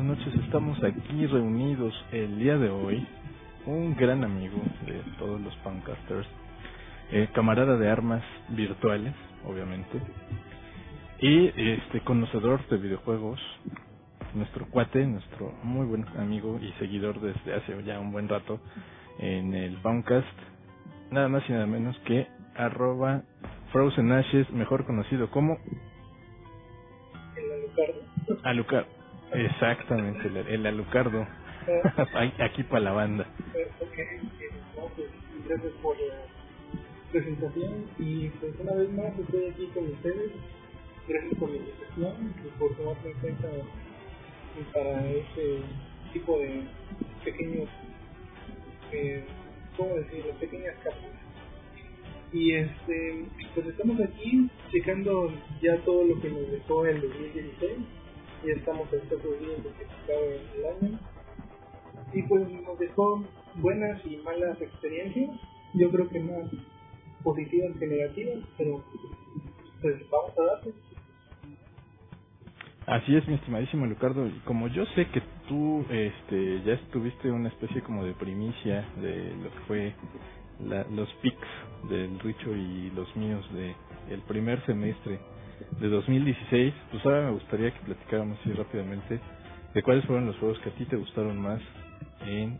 Buenas noches. Estamos aquí reunidos el día de hoy. Un gran amigo de todos los podcasters, eh, camarada de armas virtuales, obviamente, y este conocedor de videojuegos, nuestro cuate, nuestro muy buen amigo y seguidor desde hace ya un buen rato en el Poundcast, nada más y nada menos que arroba Frozen Ashes, mejor conocido como Alucardo. Exactamente, el, el Alucardo. Aquí para la banda. Ok, pues, gracias por la presentación y pues una vez más estoy aquí con ustedes. Gracias por la invitación y por tomarme en cuenta para este tipo de pequeños, eh, ¿cómo decirlo? Pequeñas cápsulas. Y este, pues estamos aquí checando ya todo lo que nos dejó el 2016. Ya estamos a estos días de que se el año y pues nos dejó buenas y malas experiencias, yo creo que más positivas que negativas, pero pues vamos a darle. Así es, mi estimadísimo Lucardo. Como yo sé que tú este, ya estuviste una especie como de primicia de lo que fue la, los pics del Richo y los míos de el primer semestre de 2016, pues ahora me gustaría que platicáramos así rápidamente de cuáles fueron los juegos que a ti te gustaron más en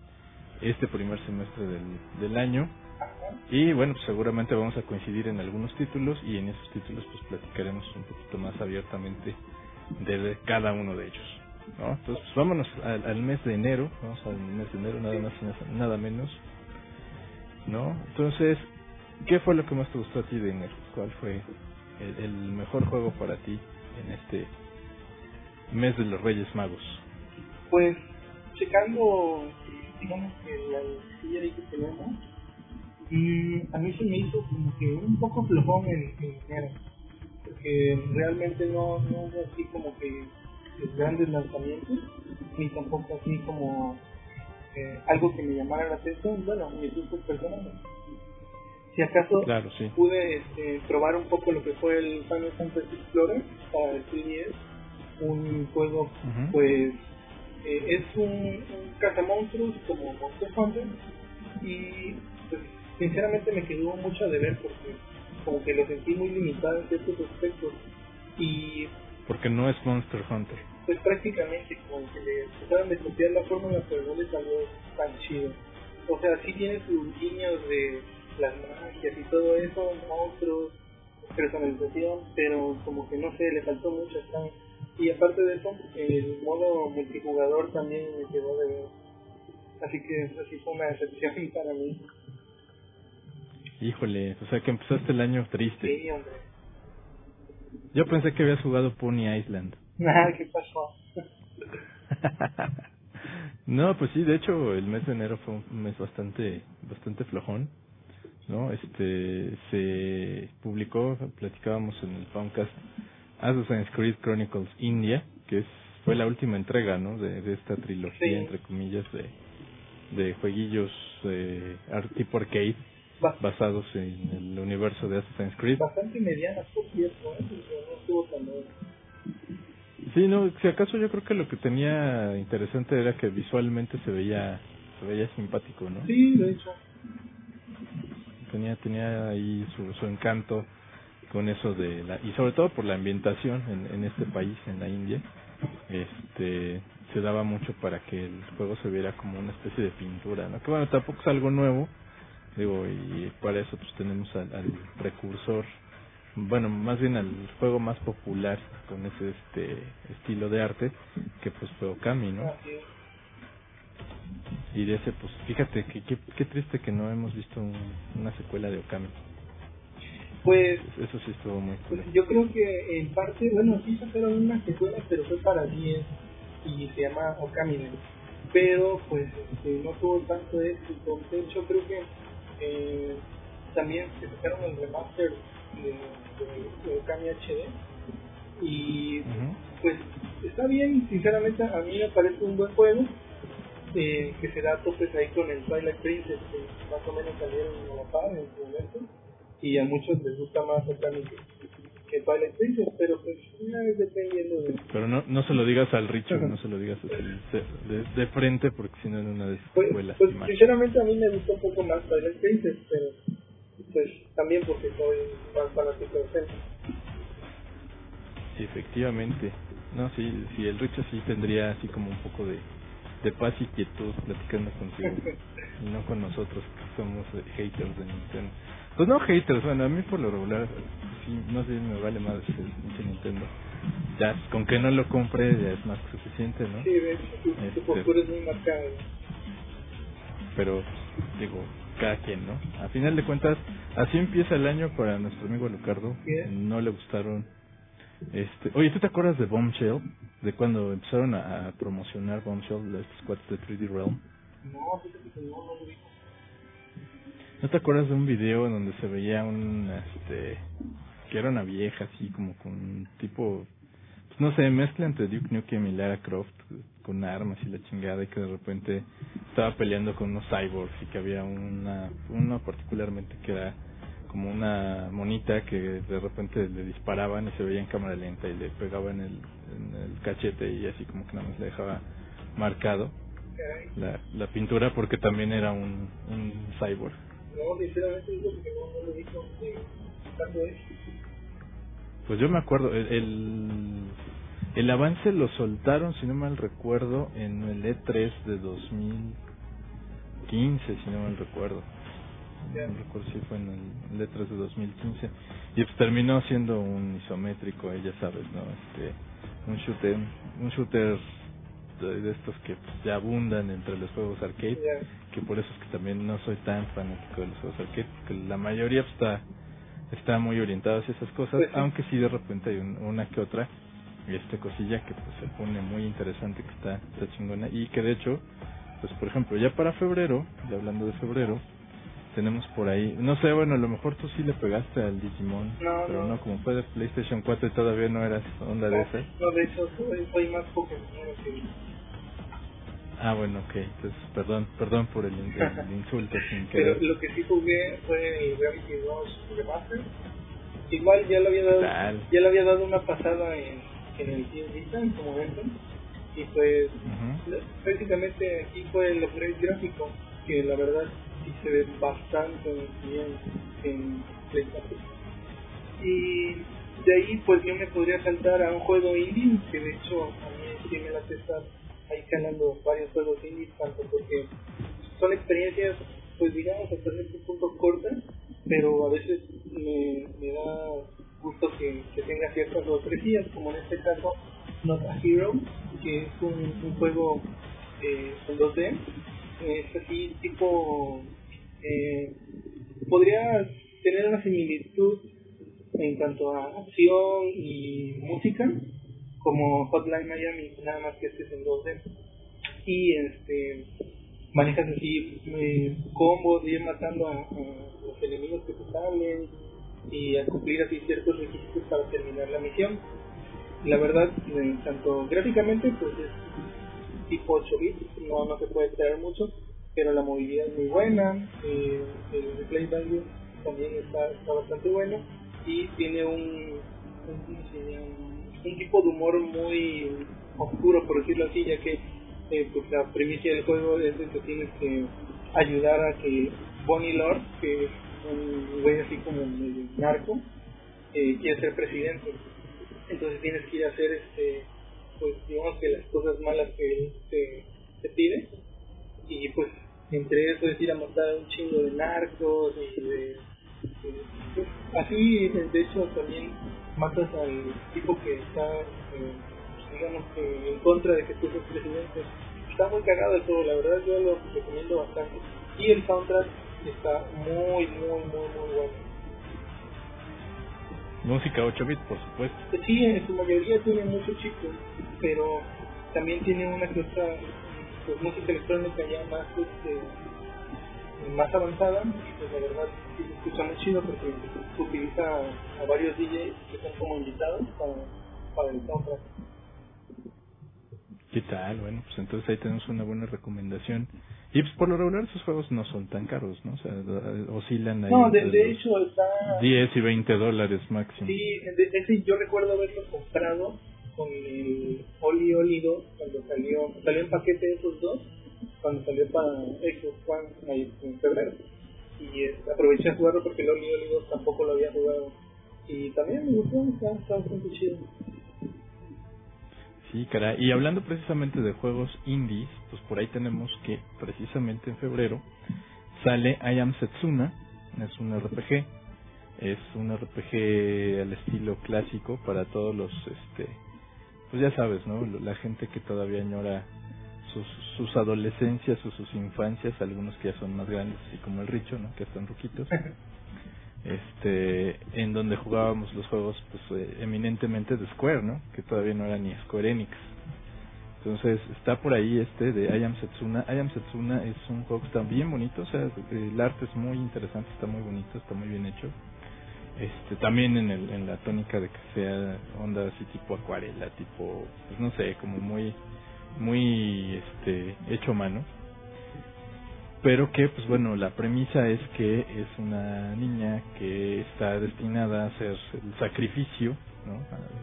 este primer semestre del, del año. Y bueno, pues seguramente vamos a coincidir en algunos títulos y en esos títulos pues platicaremos un poquito más abiertamente de cada uno de ellos. ¿no? Entonces, pues vámonos al, mes de enero, vamos al mes de enero, nada más y nada menos. ¿No? Entonces, ¿qué fue lo que más te gustó a ti de enero? ¿Cuál fue el, mejor juego para ti en este mes de los Reyes Magos? Pues checando, digamos que la silla que tenemos, mm, a mí se me hizo como que un poco flojón en, en enero, porque realmente no, no hubo así como que grandes lanzamientos, ni tampoco así como eh, algo que me llamara la atención, bueno, mi gusto personal. Si acaso Claro, sí. pude este, probar un poco lo que fue el Final Fantasy Explorer para el 3DS, un juego pues eh, es un, un cazamonstruos como Monster Hunter y pues sinceramente me quedó mucho de ver porque como que lo sentí muy limitado en ciertos aspectos y Porque no es Monster Hunter. pues prácticamente como que le trataron de copiar la fórmula pero no le salió tan chido o sea sí tiene sus guiños de las magias y todo eso monstruos personalización pero como que no sé le faltó mucho ¿sabes? y aparte de eso el modo multijugador también me quedó de ver así que eso sí fue una decepción para mí Híjole, o sea que empezaste el año triste. sí hombre Yo pensé que habías jugado Pony Island. nada qué pasó no, pues sí, de hecho el mes de enero fue un mes bastante bastante flojón, ¿no? Este se publicó, platicábamos en el podcast Assassin's Creed Chronicles India, que es fue la última entrega, ¿no? De, de esta trilogía Sí. entre comillas de de jueguillos eh, tipo arcade Ba- basados en el universo de Assassin's Creed. bastante medianas por cierto ¿eh? No tan Sí, no, si acaso yo creo que lo que tenía interesante era que visualmente se veía se veía simpático, ¿no? sí de hecho Tenía tenía ahí su, su encanto con eso de la y sobre todo por la ambientación en, en este país, en la India. Este se daba mucho para que el juego se viera como una especie de pintura, ¿no? Que bueno, tampoco es algo nuevo, Digo, y para eso pues tenemos al, al precursor, bueno, más bien al juego más popular con ese este estilo de arte, que pues fue Okami, ¿no? Y de ese, pues fíjate que qué, triste que no hemos visto un- una secuela de Okami. Pues Eso sí estuvo muy cool. Pues yo creo que en parte, bueno, sí sacaron una secuela, pero fue para 10 y se llama Okaminen. Pero pues este, no tuvo tanto éxito. De hecho, creo que eh, también se sacaron el remaster de, de, de Okami HD. Y pues está bien, sinceramente a mí me parece un buen juego. Eh, que se da topes ahí con el Twilight Princess, que más o menos salieron a la par en su momento y a muchos les gusta más Okami que, que Twilight Princess, pero pues una vez dependiendo de... Pero no, no se lo digas al Richo, no se lo digas de, de, frente, porque si no en una de Pues, pues sinceramente a mí me gustó un poco más Twilight Princess, pero pues también porque soy más fanático de Zelda. Sí, efectivamente. No, sí, sí, el Richo sí tendría así como un poco de, de paz y quietud platicando contigo. y no con nosotros que somos eh, haters de Nintendo. Pues no haters, bueno, a mí por lo regular, sí, más bien me vale más el Nintendo. Ya, con que no lo compre ya es más que suficiente, ¿no? Sí, de hecho, tu, tu Este- postura es muy marcada. Pero, digo, cada quien, ¿no? A final de cuentas, así empieza el año para nuestro amigo Lucardo. No le gustaron. Este, oye, ¿tú te acuerdas de Bombshell? De cuando empezaron a, a promocionar Bombshell, estos cuates de 3D Realm. No, no, no lo vi. ¿No te acuerdas de un video en donde se veía un, este, que era una vieja así como con un tipo, pues no sé, mezcla entre Duke Nukem y Lara Croft con armas y la chingada y que de repente estaba peleando con unos cyborgs y que había una, uno particularmente que era como una monita que de repente le disparaban y se veía en cámara lenta y le pegaba en el, en el cachete y así como que nada más le dejaba marcado la, la pintura porque también era un, un cyborg. No, sinceramente digo que no, lo eso. Pues yo me acuerdo, el, el, el avance lo soltaron, si no mal recuerdo, en el E3 de 2015, si no mal recuerdo. Fue en el, E3 de 2015. Y pues terminó siendo un isométrico, eh, ya sabes, ¿no? Este, un shooter, un shooter de, estos que pues, ya abundan entre los juegos arcade que por eso es que también no soy tan fanático de los juegos arcade, que la mayoría pues, está está muy orientado hacia esas cosas, Pues aunque sí de repente hay un- una que otra este cosilla que pues se pone muy interesante, que está, está chingona y que de hecho, pues por ejemplo, ya para febrero, ya hablando de febrero, tenemos por ahí, no sé, bueno, a lo mejor tú sí le pegaste al Digimon, No, pero no. no, como fue de PlayStation 4 y todavía no eras onda de esas. No, de hecho, soy, soy más Pokémon que Ah, bueno, ok, entonces perdón, perdón por el, el insulto sin Pero querer. lo que sí jugué fue el Gravity Rush Remaster. Igual ya le había dado, Tal. ya le había dado una pasada en, en el Team Vita en su momento. Y pues Ujú. prácticamente aquí fue el upgrade gráfico, que la verdad sí se ve bastante bien en PlayStation. Y de ahí pues yo me podría saltar a un juego indie, que de hecho a mí sí me la estar ahí ganando varios juegos indie, tanto porque son experiencias pues digamos hasta cierto punto cortas, pero a veces me, me da gusto que, que tenga ciertas sorpresillas, como en este caso Not a Hero, que es un, un juego eh, en 2D, es así tipo, eh, podría tener una similitud en cuanto a acción y música, como Hotline Miami, nada más que este es en 2D. Y este manejas así eh, combos, de ir matando a, a los enemigos que te salen y a cumplir así ciertos requisitos para terminar la misión. La verdad, eh, tanto gráficamente, pues es tipo 8 bits, no, no se puede esperar mucho, pero la movilidad es muy buena, el replay value también está, está bastante bueno y tiene un, un, un tipo de humor muy oscuro, por decirlo así, ya que eh, pues la primicia del juego es de que tienes que ayudar a que Bonnie Lord, que es un güey así como medio narco, eh, quiere ser presidente. Entonces tienes que ir a hacer, este, pues digamos que las cosas malas que él te, te pide. Y pues entre eso es ir a matar un chingo de narcos y de, de- pues, así de hecho también matas al tipo que está eh, digamos que en contra de que tú seas presidente está muy cagado el juego la verdad yo lo recomiendo bastante y el soundtrack está muy muy muy muy bueno Música 8 bits, por supuesto. Sí, en su mayoría tiene mucho chico, pero también tiene una que otra pues, música electrónica ya más este, más avanzada y pues la verdad sí se escucha muy chido porque utiliza a varios DJs que son como invitados para, para el soundtrack. ¿Qué tal? Bueno, pues entonces ahí tenemos una buena recomendación. Y pues por lo regular esos juegos no son tan caros, ¿no? O sea, da- oscilan ahí. No, de, de hecho está... 10 y 20 dólares máximo. Sí, de, ese yo recuerdo haberlo comprado con el Oli Oli 2 cuando salió, salió en paquete de esos dos, cuando salió para Xbox One ahí en febrero. Y eh, aproveché a jugarlo porque el Oli Oli 2 tampoco lo había jugado. Y también me gustó, está, está bastante chido. Sí, caray. Y hablando precisamente de juegos indies, pues por ahí tenemos que precisamente en febrero sale I Am Setsuna, es un RPG, es un RPG al estilo clásico para todos los, este, pues ya sabes, ¿no? La gente que todavía añora sus, sus adolescencias o sus infancias, algunos que ya son más grandes, así como el Richo, ¿no? Que están ruquitos. Este en donde jugábamos los juegos pues eh, eminentemente de Square, ¿no? Que todavía no era ni Square Enix. Entonces está por ahí este de I Am Setsuna. I Am Setsuna es un juego que está bien bonito, o sea, el arte es muy interesante, está muy bonito, está muy bien hecho. Este también en el en la tónica de que sea onda así tipo acuarela, tipo pues no sé, como muy muy este hecho a mano pero que pues bueno la premisa es que es una niña que está destinada a hacer el sacrificio no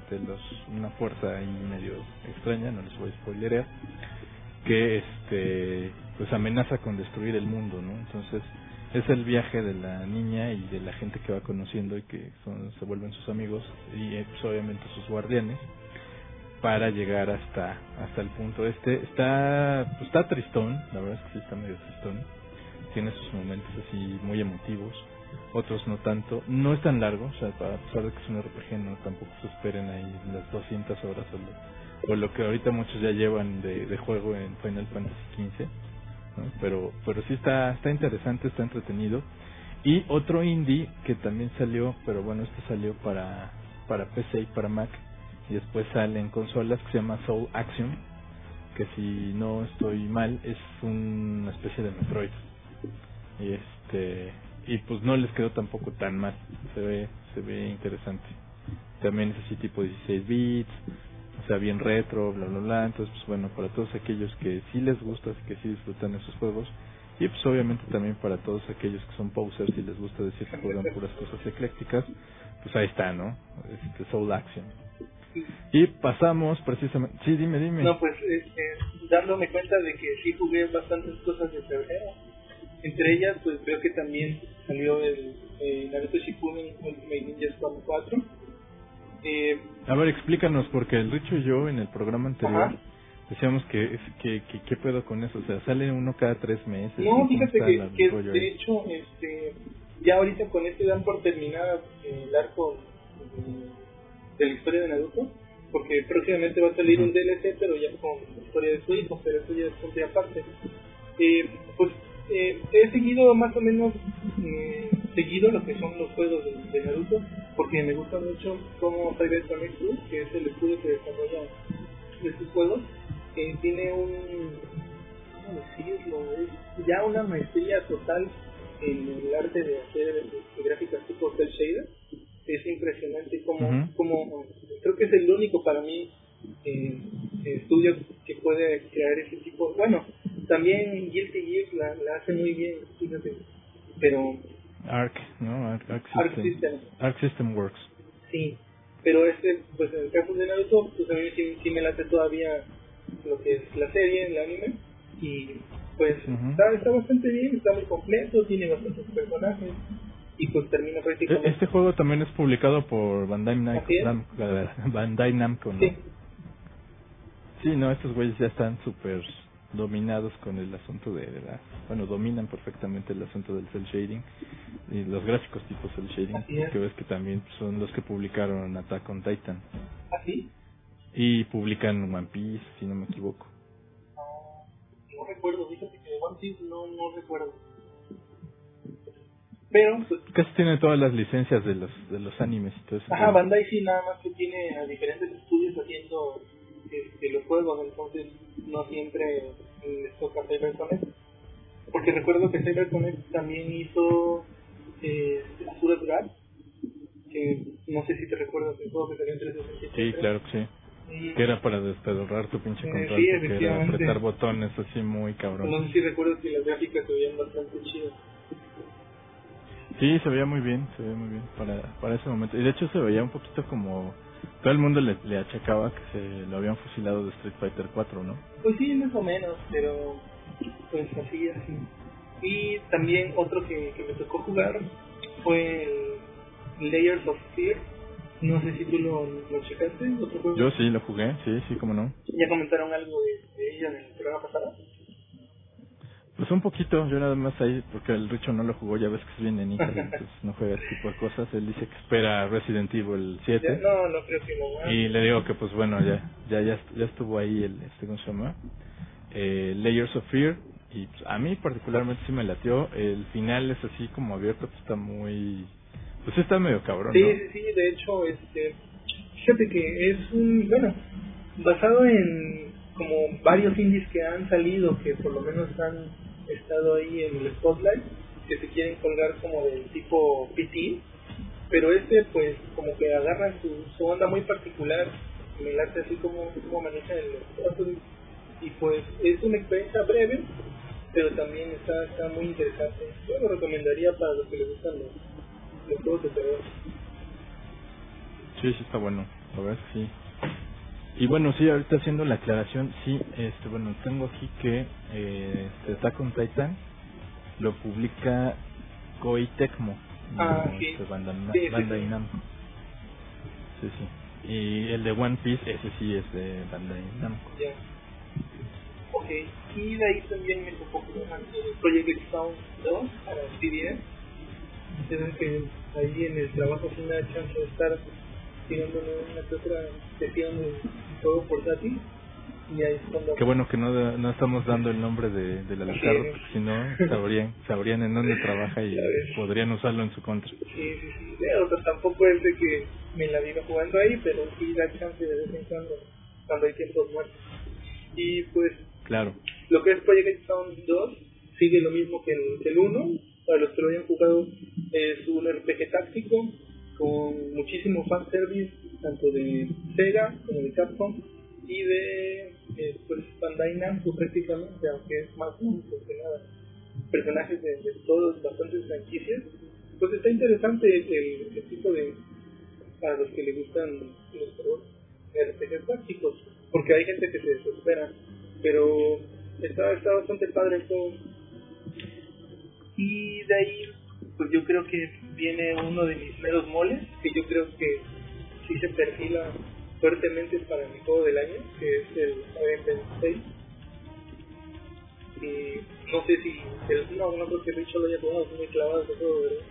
de los una fuerza ahí medio extraña no les voy a spoilerear que este pues amenaza con destruir el mundo no entonces es el viaje de la niña y de la gente que va conociendo y que son se vuelven sus amigos y eh, pues, obviamente sus guardianes para llegar hasta hasta el punto. Este está pues, está tristón la verdad es que sí está medio tristón. Tiene sus momentos así muy emotivos otros no tanto. No es tan largo o sea a pesar de que es un RPG no tampoco se esperen ahí las 200 horas o lo, o lo que ahorita muchos ya llevan de, juego en Final Fantasy XV pero pero sí está está interesante está entretenido. Y otro indie que también salió pero bueno este salió para para PC y para Mac y después sale en consolas que se llama Soul Action que si no estoy mal es una especie de Metroid. Y este y pues no les quedó tampoco tan mal. Se ve se ve interesante. También es así tipo 16 bits o sea bien retro bla bla bla. Entonces pues bueno para todos aquellos que sí les gusta que sí disfrutan esos juegos y pues obviamente también para todos aquellos que son posers y les gusta decir que juegan puras cosas eclécticas pues ahí está no este Soul Action y pasamos precisamente sí dime dime No, pues este, dándome cuenta de que sí jugué bastantes cosas de febrero. Entre ellas, pues veo que también salió el eh, Naruto Shippuden Ultimate Ninja Storm 4. Eh, A ver, explícanos, porque el Richo y yo en el programa anterior Ajá. decíamos que, que, que, ¿qué pedo con eso? O sea, sale uno cada tres meses. no, ¿Cómo fíjate que, de hecho, este, ya ahorita con este dan por terminada eh, el arco eh, de la historia de Naruto, porque próximamente va a salir un DLC, pero ya con la historia de su hijo, pero eso ya es punto y aparte. Eh, pues eh, he seguido más o menos eh, seguido lo que son los juegos de, de Naruto, porque me gusta mucho cómo Cyber Connect que es el estudio que desarrolla estos juegos, eh, tiene un, ¿cómo decirlo? Es ya una maestría total en el arte de hacer de gráficas tipo cel shader. Es impresionante como, como creo que es el único para mí eh, estudio que puede crear ese tipo. Bueno, también Guilty Gear la, la hace muy bien, fíjate. Pero Arc, ¿no? Arc, Arc Arc System. Arc System Works. sí. Pero este, pues en el caso de Naruto, pues a mí sí, sí me late todavía lo que es la serie, el anime. Y pues está, está bastante bien, está muy completo, tiene bastantes personajes. Y pues termina E- prácticamente. Este juego también es publicado por Bandai Namco. Bandai Namco, ¿no? Sí, Sí, no, estos güeyes ya están súper dominados con el asunto de, la, bueno, dominan perfectamente el asunto del cel shading y los gráficos tipo cel shading, que ves que también son los que publicaron Attack on Titan ¿Así? y publican One Piece, si no me equivoco. No, no recuerdo, fíjate que de One Piece no, no recuerdo. Pero, pues, Casi tiene todas las licencias de los de los animes eso. ajá, Bandai sí nada más que tiene a diferentes estudios haciendo este, los juegos, entonces no siempre les toca CyberConnect. Porque recuerdo que CyberConnect también hizo eh, Azure Draft, que no sé si te recuerdas del juego que salió en 360. Sí, claro que sí. Que era para despedorrar tu pinche Eh, control, sí, porque era apretar botones así muy cabrón. No sé si recuerdas que las gráficas se veían bastante chidas. Sí, se veía muy bien, se veía muy bien para, para ese momento. Y de hecho se veía un poquito como... Todo el mundo le, le achacaba que se lo habían fusilado de Street Fighter 4, ¿no? Pues sí, más o menos, pero pues así, así. Y también otro que, que me tocó jugar fue el Layers of Fear. No sé si tú lo, lo checaste, otro juego. Yo sí lo jugué, sí, sí, como no. Ya comentaron algo de, de ella en el programa pasado. Pues un poquito, yo nada más ahí, porque el Richo no lo jugó, ya ves que es bien nenito, entonces no juega ese tipo de cosas. Él dice que espera Resident Evil Ya, 7. no, no creo que haga. Y le digo que pues bueno, ya ya ya, ya estuvo ahí el, este, ¿cómo se llama? Eh, Layers of Fear. Y pues, a mí particularmente sí me latió. El final es así como abierto, pues está muy... Pues está medio cabrón, Sí, ¿no? sí, sí, de hecho, este, fíjate que es un, bueno, basado en como varios indies que han salido, que por lo menos han estado ahí en el spotlight, que se quieren colgar como del tipo PT, pero este pues como que agarra su, su onda muy particular, me late así como, como maneja el y pues es una experiencia breve, pero también está, está muy interesante. Yo lo recomendaría para los que les gustan los, los juegos de terror. Sí, sí está bueno, la verdad sí. Y bueno, sí, ahorita haciendo la aclaración, sí, este, bueno, tengo aquí que eh, este Attack on Titan lo publica Koei Tecmo, Ah, no, sí. este, Bandai, Sí, Bandai sí. Namco. Sí, sí. Y el de One Piece, ese sí es de Bandai Namco. Ya. Ok, y de ahí también me tocó Project Sound 2 para CBS. Tienen que ahí en el trabajo me da chance de estar tirándole una que otra sesión de juego portátil. Y ahí es cuando. Qué bueno que no, no estamos dando el nombre de, del Alucardo, Sí. porque si no sabrían, sabrían en dónde trabaja y podrían usarlo en su contra. Sí, sí, sí. Pero pues, tampoco es de que me la viva jugando ahí, pero sí da chance de vez en cuando, cuando hay tiempos muertos. Y pues Claro. Lo que es Project Sound 2 sigue lo mismo que el, que el 1. Para los que lo hayan jugado, es un RPG táctico con muchísimo fanservice, tanto de Sega como de Capcom y de eh, pues, Bandai Namco prácticamente, aunque es más Namco que nada. Personajes de, de todas bastantes franquicias. Pues está interesante el, el tipo de. para los que les gustan los juegos de RPG tácticos, porque hay gente que se desespera pero está, está bastante padre juego. Y de ahí, pues yo creo que viene uno de mis meros moles, que yo creo que sí se perfila fuertemente para mi juego del año, que es el Iron 6. Y no sé si, el, no, no creo que Richo lo haya jugado, es muy clavado ese juego, ¿verdad?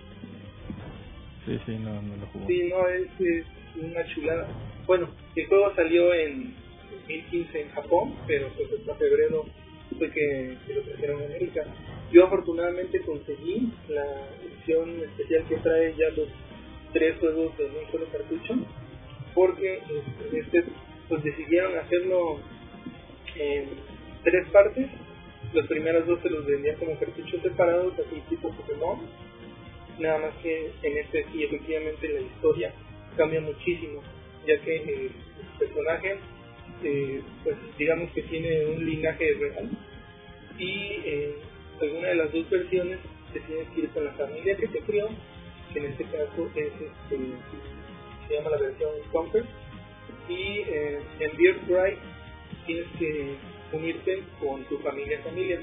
Sí, sí, no, no lo jugó. Sí, no, es, es una chulada. Bueno, el juego salió en 2015 en Japón, pero pues hasta febrero fue que, que lo trajeron a América. Yo afortunadamente conseguí la edición especial que trae ya los tres juegos de un solo cartucho, porque este, pues decidieron hacerlo en tres partes. Los primeros dos se los vendían como cartuchos separados, así tipo Pokémon. Nada más que en este sí, efectivamente la historia cambia muchísimo, ya que el personaje eh, pues digamos que tiene un linaje real y eh, alguna de las dos versiones se tiene que ir con la familia que te crió que en este caso es este, se llama la versión Conquer y eh, en Birthright tienes que unirte con tu familia familia.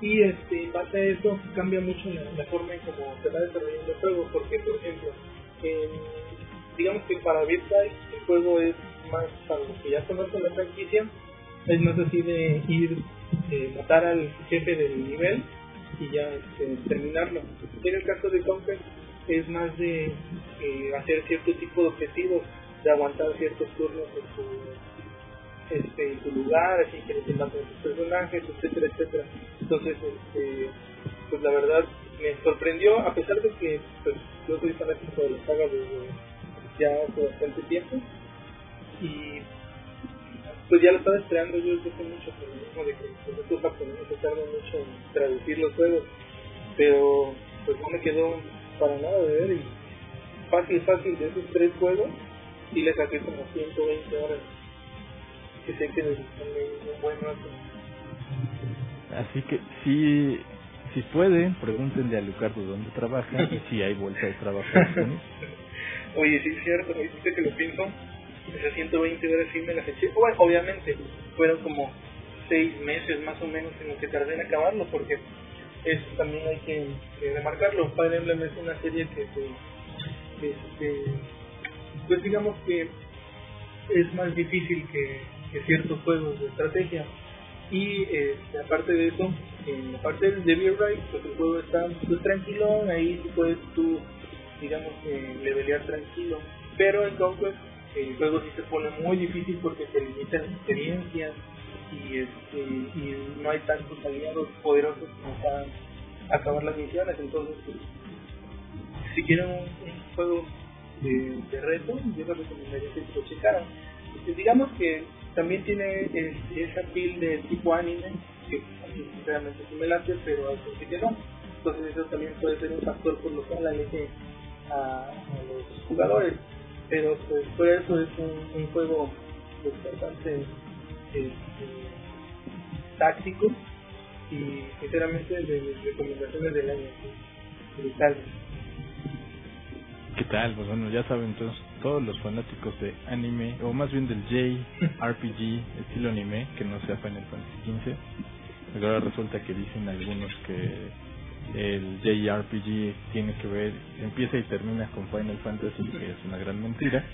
Y este, en base a eso cambia mucho la, la forma en cómo se va desarrollando el juego porque por ejemplo digamos que para Birthright el juego es más para los que ya conocen la franquicia, es más así de ir, eh, matar al jefe del nivel y ya este, terminarlo. En el caso de Conquer es más de eh, hacer cierto tipo de objetivos, de aguantar ciertos turnos en su, este, en su lugar, así que le maten sus personajes, etcétera, etcétera. Entonces, este, pues la verdad me sorprendió, a pesar de que pues, yo soy fanático de la saga desde ya hace bastante tiempo y pues ya lo estaba esperando yo desde hace mucho por lo mismo de que pues, estos japoneses se tardan mucho en traducir los juegos pero pues no me quedó para nada de ver y fácil fácil de esos tres juegos y le saqué como 120 horas que sé que necesitan un buen rato Así que sí, si pueden, pregúntenle a Lucardo dónde trabaja y si hay vuelta de trabajo. ¿no? Oye, sí es cierto, ahorita que lo pienso, esas 120 horas sí me las eché. Bueno, obviamente, fueron como 6 meses más o menos en lo que tardé en acabarlo, porque eso también hay que, que remarcarlo. Fire Emblem es una serie que, se- este, pues digamos que es más difícil que, que ciertos juegos de estrategia. Y este, aparte de eso, en la parte del Devil Ray, pues el juego está pues, tranquilo, ahí puedes tú, digamos, que levelear tranquilo. Pero en Conquest el juego sí se pone muy difícil porque te limitan experiencias y, este, y no hay tantos aliados poderosos como para acabar las misiones. Entonces, pues, si quieren un, juego de, de reto, yo les recomendaría que lo checaran. Este, digamos que también tiene es- esa pil de tipo anime, que sinceramente sí me late, pero al principio no. Entonces eso también puede ser un factor por lo cual aleje a los jugadores. Pero pues por eso es un, un juego pues, bastante este, táctico y sinceramente de mis recomendaciones del año. Brutal. ¿Qué tal? Pues bueno, ya saben entonces todos los fanáticos de anime, o más bien del JRPG estilo anime, que no sea Final Fantasy XV. Porque ahora resulta que dicen algunos que el JRPG tiene que ver, empieza y termina con Final Fantasy, que es una gran mentira.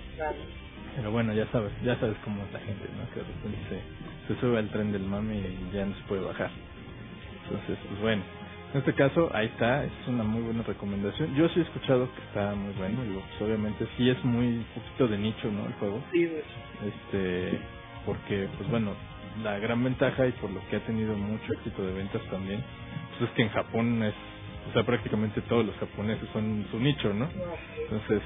Pero bueno, ya sabes, ya sabes cómo es la gente, ¿no? Que de repente se, se sube al tren del mame y ya no se puede bajar. Entonces, pues bueno, en este caso, ahí está, es una muy buena recomendación. Yo sí he escuchado que está muy bueno, digo, pues obviamente sí es muy poquito de nicho, ¿no? El juego, Sí, pues, este, porque, pues bueno, la gran ventaja y por lo que ha tenido mucho éxito de ventas también, pues es que en Japón es, o sea, prácticamente todos los japoneses son su nicho, ¿no? Entonces,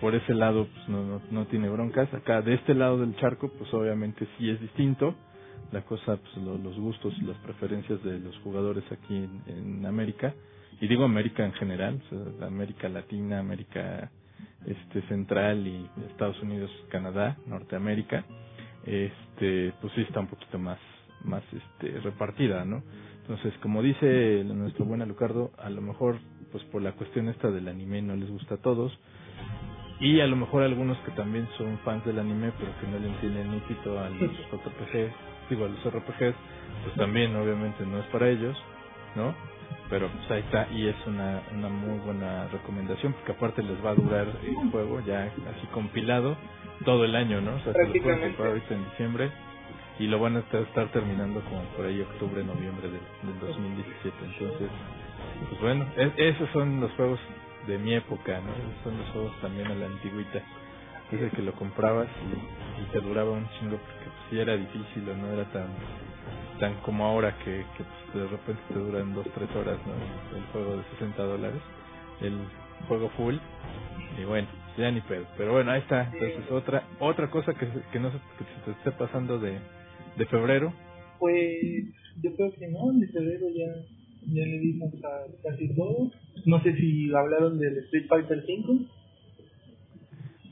por ese lado, pues no, no, no tiene broncas. Acá, de este lado del charco, pues obviamente sí es distinto. La cosa, pues lo- los gustos y las preferencias de los jugadores aquí en, en América. Y digo América en general, o sea, América Latina, América este Central y Estados Unidos, Canadá, Norteamérica. Este, pues sí está un poquito más, más este, repartida, ¿no? Entonces, como dice nuestro buen Alucardo, a lo mejor, pues por la cuestión esta del anime no les gusta a todos, y a lo mejor algunos que también son fans del anime, pero que no le entienden ni pito a los JRPGs, digo a los RPGs, pues también obviamente no es para ellos, ¿no? Pero pues ahí está, y es una, una muy buena recomendación, porque aparte les va a durar el juego ya así compilado todo el año, ¿no? O sea, se lo pueden comprar ahorita en diciembre y lo van a estar, terminando como por ahí octubre, noviembre del, del 2017. Entonces, pues bueno, es- esos son los juegos de mi época, ¿no? Esos son los juegos también a la antigüita. Ese que lo comprabas y, te duraba un chingo porque pues, era difícil o no era tan tan como ahora que, que pues, de repente te duran dos, tres horas, ¿no? El juego de 60 dólares, el juego full y bueno, ya ni pedo. Pero bueno, ahí está. Entonces otra otra cosa que, que no que se te esté pasando de, de febrero, Pues yo creo que no, en febrero ya, ya le dimos a casi todo. No sé si hablaron del Street Fighter 5.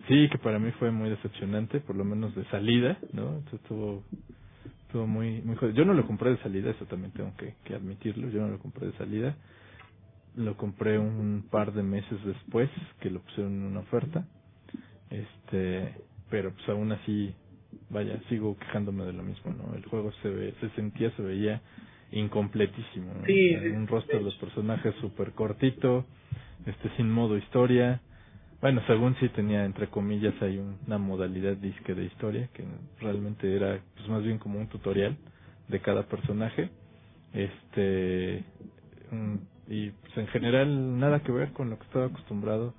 Sí, que para mí fue muy decepcionante, por lo menos de salida, ¿no? Entonces estuvo, estuvo muy, muy jodido. Yo no lo compré de salida, eso también tengo que, que admitirlo, yo no lo compré de salida. Lo compré un par de meses después que lo pusieron en una oferta. Este, pero pues aún así, vaya, sigo quejándome de lo mismo, ¿no? El juego se ve, se sentía, se veía incompletísimo, ¿no? Sí, O sea, sí, un rostro de los personajes súper cortito, este, sin modo historia, Bueno, según sí tenía, entre comillas, hay un- una modalidad disque de historia, que realmente era pues más bien como un tutorial de cada personaje. Este. y pues en general nada que ver con lo que estaba acostumbrado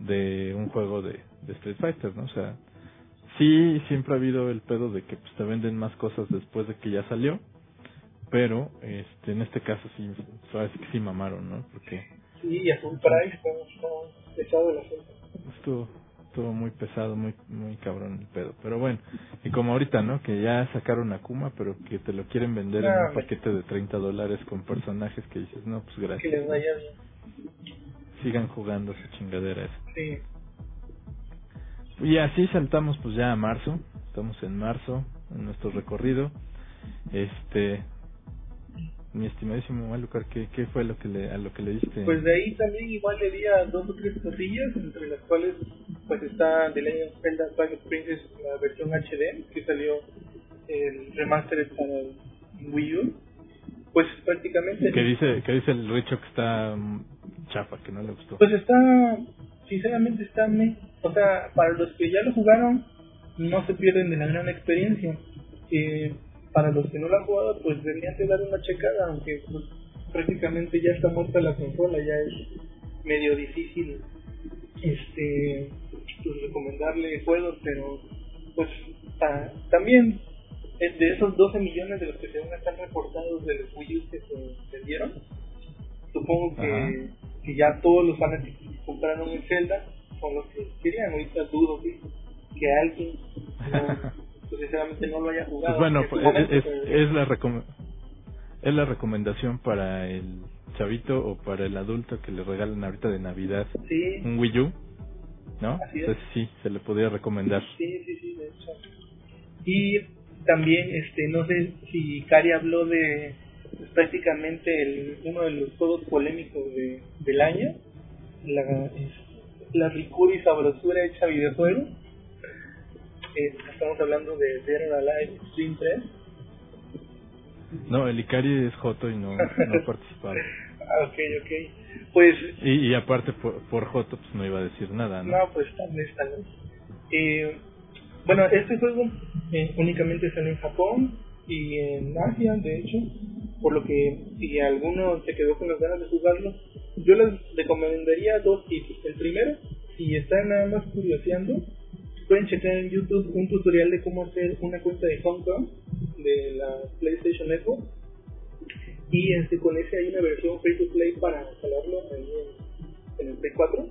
de un juego de, de Street Fighter, ¿no? O sea, sí, siempre ha habido el pedo de que pues, te venden más cosas después de que ya salió, pero este en este caso sí, sabes que sí mamaron, ¿no? Porque Sí, y a full price está, pesado el asunto. estuvo, estuvo muy pesado, muy muy cabrón el pedo. Pero bueno, y como ahorita, ¿no? Que ya sacaron Akuma, pero que te lo quieren vender en Ah, un paquete de 30 dólares con personajes que dices, no, pues Que gracias. les vaya bien. Sigan jugando esa chingadera esa. Sí. Y así saltamos pues ya a marzo, estamos en marzo en nuestro recorrido. Este, mi estimadísimo Alucard, ¿qué, ¿qué fue lo que le, a lo que le diste? Pues de ahí también igual le di a dos o tres cosillas, entre las cuales pues está Legend of Zelda Twilight Princess, la versión HD, que salió el remaster para Wii U. Pues prácticamente... que dice, que dice el Richo que está mm, chafa, que no le gustó. Pues está, sinceramente está, me- o sea, para los que ya lo jugaron, no se pierden de la gran experiencia. Eh, para los que no lo han jugado, pues deberían de dar una checada, aunque pues, prácticamente ya está muerta la consola, ya es medio difícil este pues, recomendarle juegos, pero pues ta- también de esos 12 millones de los que según están reportados de los Wii U que se vendieron, supongo que. Que ya todos los fanáticos que compraron el Zelda son los que querían. Ahorita dudo que, que alguien no, pues, sinceramente no lo haya jugado. Pues bueno, pues, momento, es, pero- es la recom- es la recomendación para el chavito o para el adulto que le regalen ahorita de Navidad Sí, un Wii U, ¿no? Entonces sí, se le podría recomendar. sí, sí, sí, de hecho. Y también, este, no sé si Cari habló de pues, prácticamente el, uno de los juegos polémicos de, del año, la, es- la ricura y sabrosura hecha videojuego. Eh, estamos hablando de Dead or Alive Extreme 3. No, el Ikari es Joto y no, no ha participado. Ah, ok, ok. Pues Y, y aparte por, por Joto pues no iba a decir nada, ¿no? No, pues tal vez, tal vez. Eh, bueno, este juego eh, únicamente sale en Japón y en Asia, de hecho, por lo que si alguno se quedó con las ganas de jugarlo, yo les recomendaría dos tips. El primero, si están nada más curioseando, pueden checar en YouTube un tutorial de cómo hacer una cuenta de Hong de la PlayStation Network y este con ese hay una versión free to play para instalarlo ahí en, en el Play 4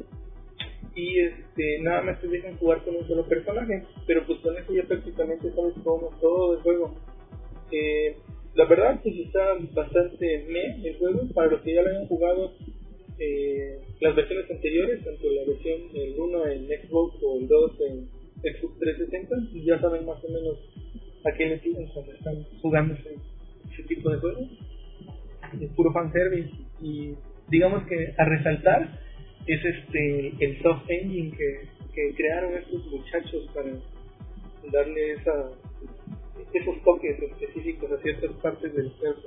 y este nada más te dejan jugar con un solo personaje pero pues con eso ya prácticamente sabes todo, todo el juego eh, la verdad pues está bastante me el juego. Para los que ya lo hayan jugado eh, las versiones anteriores tanto la versión el 1 en Xbox o el 2 en Xbox 360 ya saben más o menos a qué le tiran cuando están jugando ese, ese tipo de juegos. Es puro fanservice. Y digamos que a resaltar es este el soft engine que, que crearon estos muchachos para darle esa esos toques específicos a ciertas partes del juego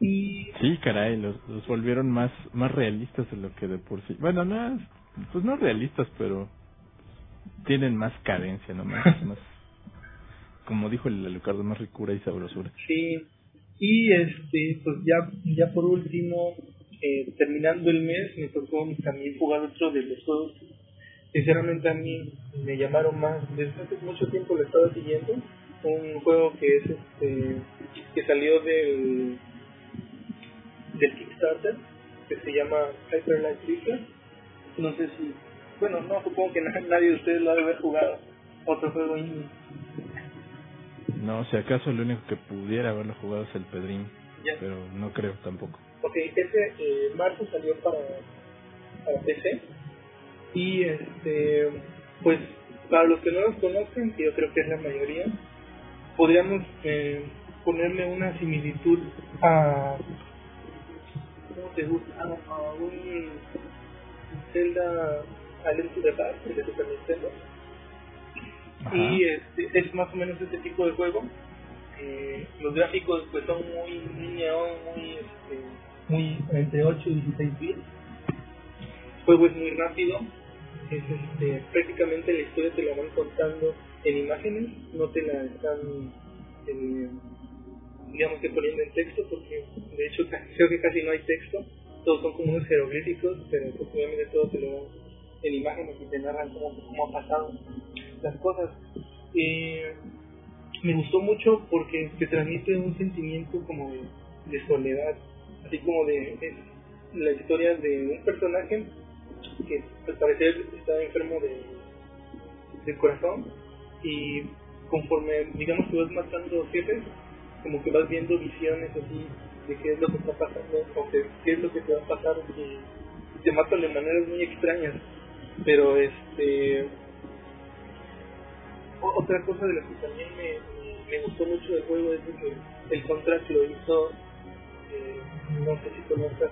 y Sí, caray, los, los volvieron más más realistas de lo que de por sí. Bueno, no, es- pues no realistas, pero tienen más cadencia, ¿no? Más, más como dijo el Alucardo, más ricura y sabrosura. Sí, y este, pues ya, ya por último, eh, terminando el mes, me tocó también jugar otro de los juegos. Sinceramente a mí me llamaron más, desde hace mucho tiempo lo estaba siguiendo, un juego que es este, que salió del, del Kickstarter, que se llama Hyper Light Drifter. No sé si, bueno, no, supongo que na- nadie de ustedes lo ha de haber jugado. Otro juego indie. No, si acaso lo único que pudiera haberlo jugado es el Pedrín, pero no creo tampoco. Ok, ese eh, marzo salió para, para PC. Y este, pues para los que no los conocen, que yo creo que es la mayoría, podríamos eh, ponerle una similitud a. ¿Cómo te gusta? A, a un Zelda Alien to the Past de Super Nintendo. Ajá. Y este, es más o menos este tipo de juego. Eh, los gráficos pues son muy, muy neón, muy, este, muy entre 8 y 16 bits. juego es muy rápido, es este, prácticamente la historia te la van contando en imágenes, no te la están, eh, digamos que poniendo en texto, porque de hecho creo que casi no hay texto, todos son como unos jeroglíficos, pero pues, obviamente todo te lo dan en imágenes y te narran cómo, cómo ha pasado las cosas. Eh, me gustó mucho porque te transmite un sentimiento como de, soledad, así como de la historia de un personaje que al parecer está enfermo de, del corazón y conforme digamos que vas matando jefes como que vas viendo visiones así de qué es lo que está pasando o que, qué es lo que te va a pasar y, te matan de maneras muy extrañas. Pero este otra cosa de la que también me, me, gustó mucho del juego es que el contract lo hizo eh, no sé si conozcas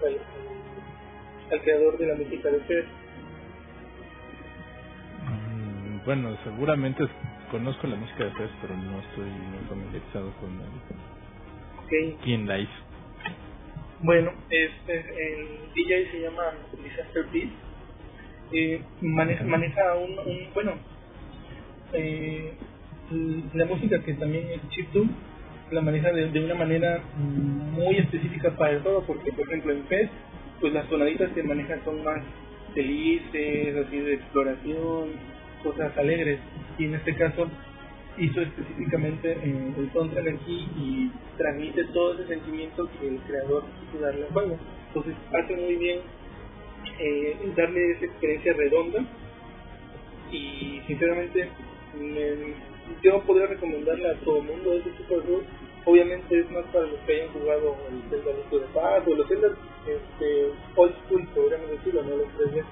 al creador de la música de Fed. Mm, bueno, seguramente conozco la música de Fed, pero no estoy muy familiarizado con el... Okay. quién la hizo. Bueno, este, el DJ se llama Disaster Beat. Eh, maneja, maneja un, un bueno, eh, la música que también es chiptune la maneja de, de, una manera muy específica para el juego, porque por ejemplo en Fed pues las tonaditas que manejan son más felices, así de exploración, cosas alegres. Y en este caso hizo específicamente eh, el soundtrack aquí y transmite todo ese sentimiento que el creador quiso darle al juego. Entonces hace muy bien eh, darle esa experiencia redonda y sinceramente me, yo podría recomendarle a todo el mundo este tipo de juegos obviamente es más para los que hayan jugado el Zelda Link Paz o los Zelda este, old school, podríamos decirlo, no los 3D.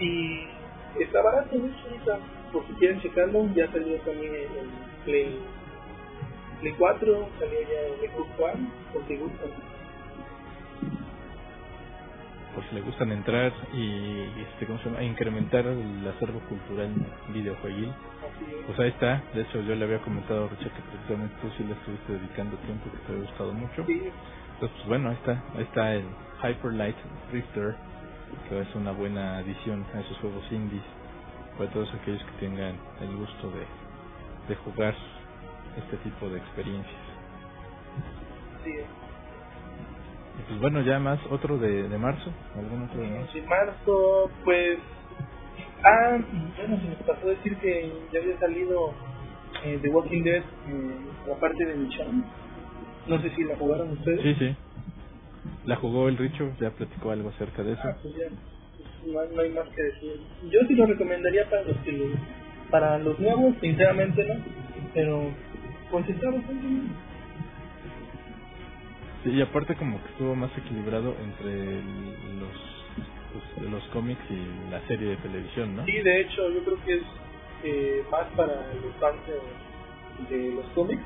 Y está barato, mucho ahorita, por si quieren checarlo, ya salió también el Play, Play 4, salió ya el Xbox One, por si gustan. Si le gustan entrar y este, ¿cómo se llama? incrementar el acervo cultural videojueguil pues ahí está, de hecho yo le había comentado a Richard que precisamente tú sí le estuviste dedicando tiempo que te ha gustado mucho. Sí. Entonces pues bueno, ahí está, ahí está el Hyper Light Drifter, que es una buena adición a esos juegos indies para todos aquellos que tengan el gusto de, de jugar este tipo de experiencias. Sí. Y pues bueno, ya más otro de, de marzo, algún otro de marzo. De marzo, pues Ah, bueno, se me pasó decir que ya había salido eh, The Walking Dead, eh, la parte de Michonne. No sé si la jugaron ustedes. Sí, sí. La jugó el Richo, ya platicó algo acerca de eso. Ah, pues ya, pues no, hay más que decir. Yo sí lo recomendaría para los que para los nuevos, sinceramente no, pero pues está bastante bien. Sí, y aparte como que estuvo más equilibrado entre los pues, los cómics y la serie de televisión, ¿no? Sí, de hecho, yo creo que es eh, más para los fans de, de los cómics,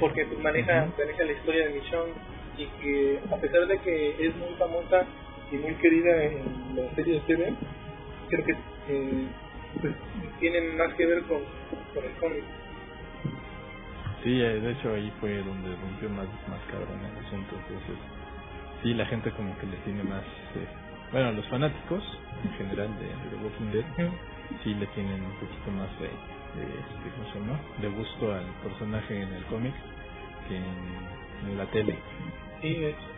porque pues, maneja, maneja la historia de Michonne y que a pesar de que es muy famosa y muy querida en la serie de TV, creo que eh, pues, tiene más que ver con, con el cómic. Sí, eh, de hecho ahí fue donde rompió más, más cabrón el asunto, entonces sí, la gente como que le tiene más... Eh, bueno, los fanáticos en general de, de The Walking Dead sí le tienen un poquito más de, de, este, ¿cómo se llama? de gusto al personaje en el cómic que en, en, la tele. Sí, de hecho.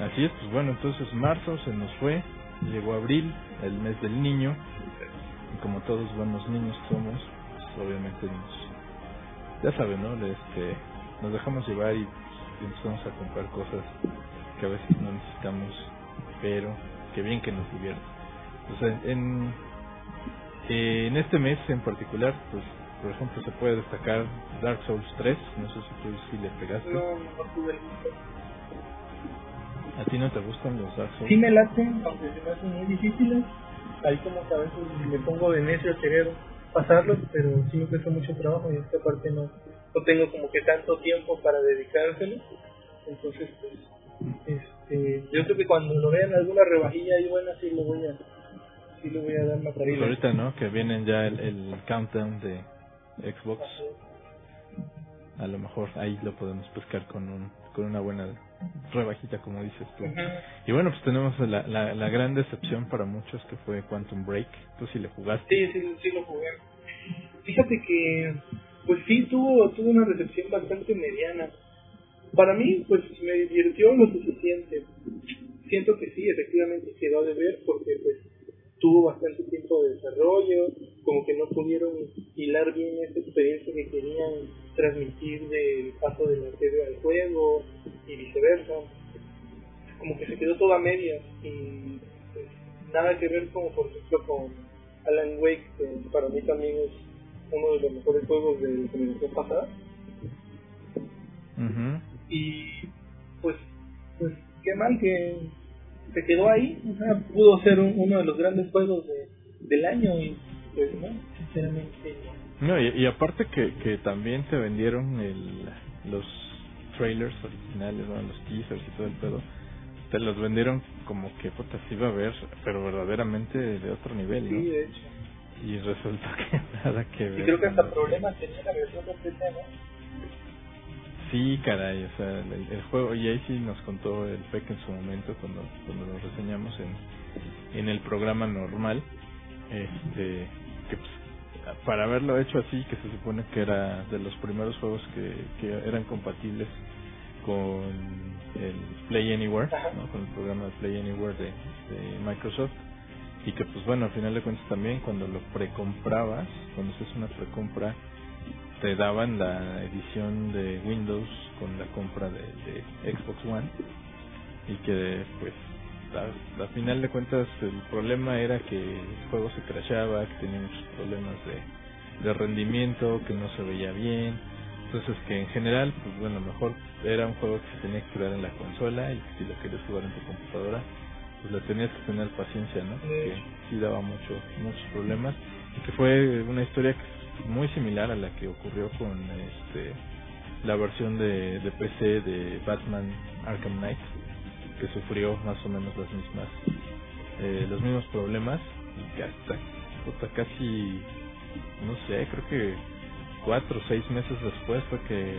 Así es, pues bueno, entonces marzo se nos fue, llegó abril, el mes del niño, y como todos buenos niños somos, obviamente nos, ya saben, ¿no? Este, nos dejamos llevar y empezamos a comprar cosas que a veces no necesitamos, pero que bien que nos divierte. O sea, en, eh, en este mes en particular, pues por ejemplo se puede destacar Dark Souls 3, no sé si tú sí le pegaste. No, no tuve el. ¿A ti no te gustan los Dark Souls? Sí me laten, aunque se me hacen muy difíciles. Ahí como que a veces me pongo de necio a querer pasarlos, pero sí me cuesta mucho trabajo y esta parte no, no tengo como que tanto tiempo para dedicárselo. Entonces, pues, este, yo creo que cuando lo vean alguna rebajilla ahí buena sí lo voy a sí le voy a dar más pues ahorita no que vienen ya el, el countdown de Xbox. A lo mejor ahí lo podemos pescar con un con una buena rebajita como dices tú y bueno pues tenemos la, la, la gran decepción para muchos que fue Quantum Break tú sí le jugaste Sí, sí, sí lo jugué. Fíjate que, pues sí, tuvo, tuvo una recepción bastante mediana. Para mí, pues me divirtió lo suficiente. Siento que sí, efectivamente quedó de ver porque pues tuvo bastante tiempo de desarrollo, como que no pudieron hilar bien esa experiencia que querían transmitir del paso de la serie al juego y viceversa. Como que se quedó toda media y pues, nada que ver como por ejemplo con Alan Wake, que para mí también es uno de los mejores juegos de la generación pasada. Y pues, pues qué mal que se quedó ahí. O sea, pudo ser un- uno de los grandes juegos de, del año y pues no, sinceramente no. Y, y aparte que, que también te vendieron el, los trailers originales, ¿no? los teasers y todo el pedo, te los vendieron como que puta se iba a ver, pero verdaderamente de otro nivel, ¿no? Sí, de hecho. Y resultó que nada que Y ver. creo que hasta problemas tenía la versión PC, ¿no? Sí, caray, o sea, el, el juego, y ahí sí nos contó el PEC en su momento cuando, cuando lo reseñamos en, en el programa normal, este, que pues, para haberlo hecho así, que se supone que era de los primeros juegos que, que eran compatibles con el Play Anywhere. ¿no? con el programa de Play Anywhere de, de Microsoft, y que pues bueno, al final de cuentas también cuando lo precomprabas, cuando haces una precompra, te daban la edición de Windows con la compra de, de Xbox One y que pues a, a final de cuentas el problema era que el juego se crashaba, que tenía muchos problemas de, de rendimiento, que no se veía bien, entonces que en general pues bueno mejor era un juego que se tenía que jugar en la consola y que si lo querías jugar en tu computadora pues le tenías que tener paciencia, ¿no? Porque sí daba mucho, muchos problemas. Y que fue una historia que muy similar a la que ocurrió con este la versión de, de PC de Batman Arkham Knight que sufrió más o menos las mismas eh, los mismos problemas y hasta, hasta casi no sé creo que cuatro o seis meses después fue que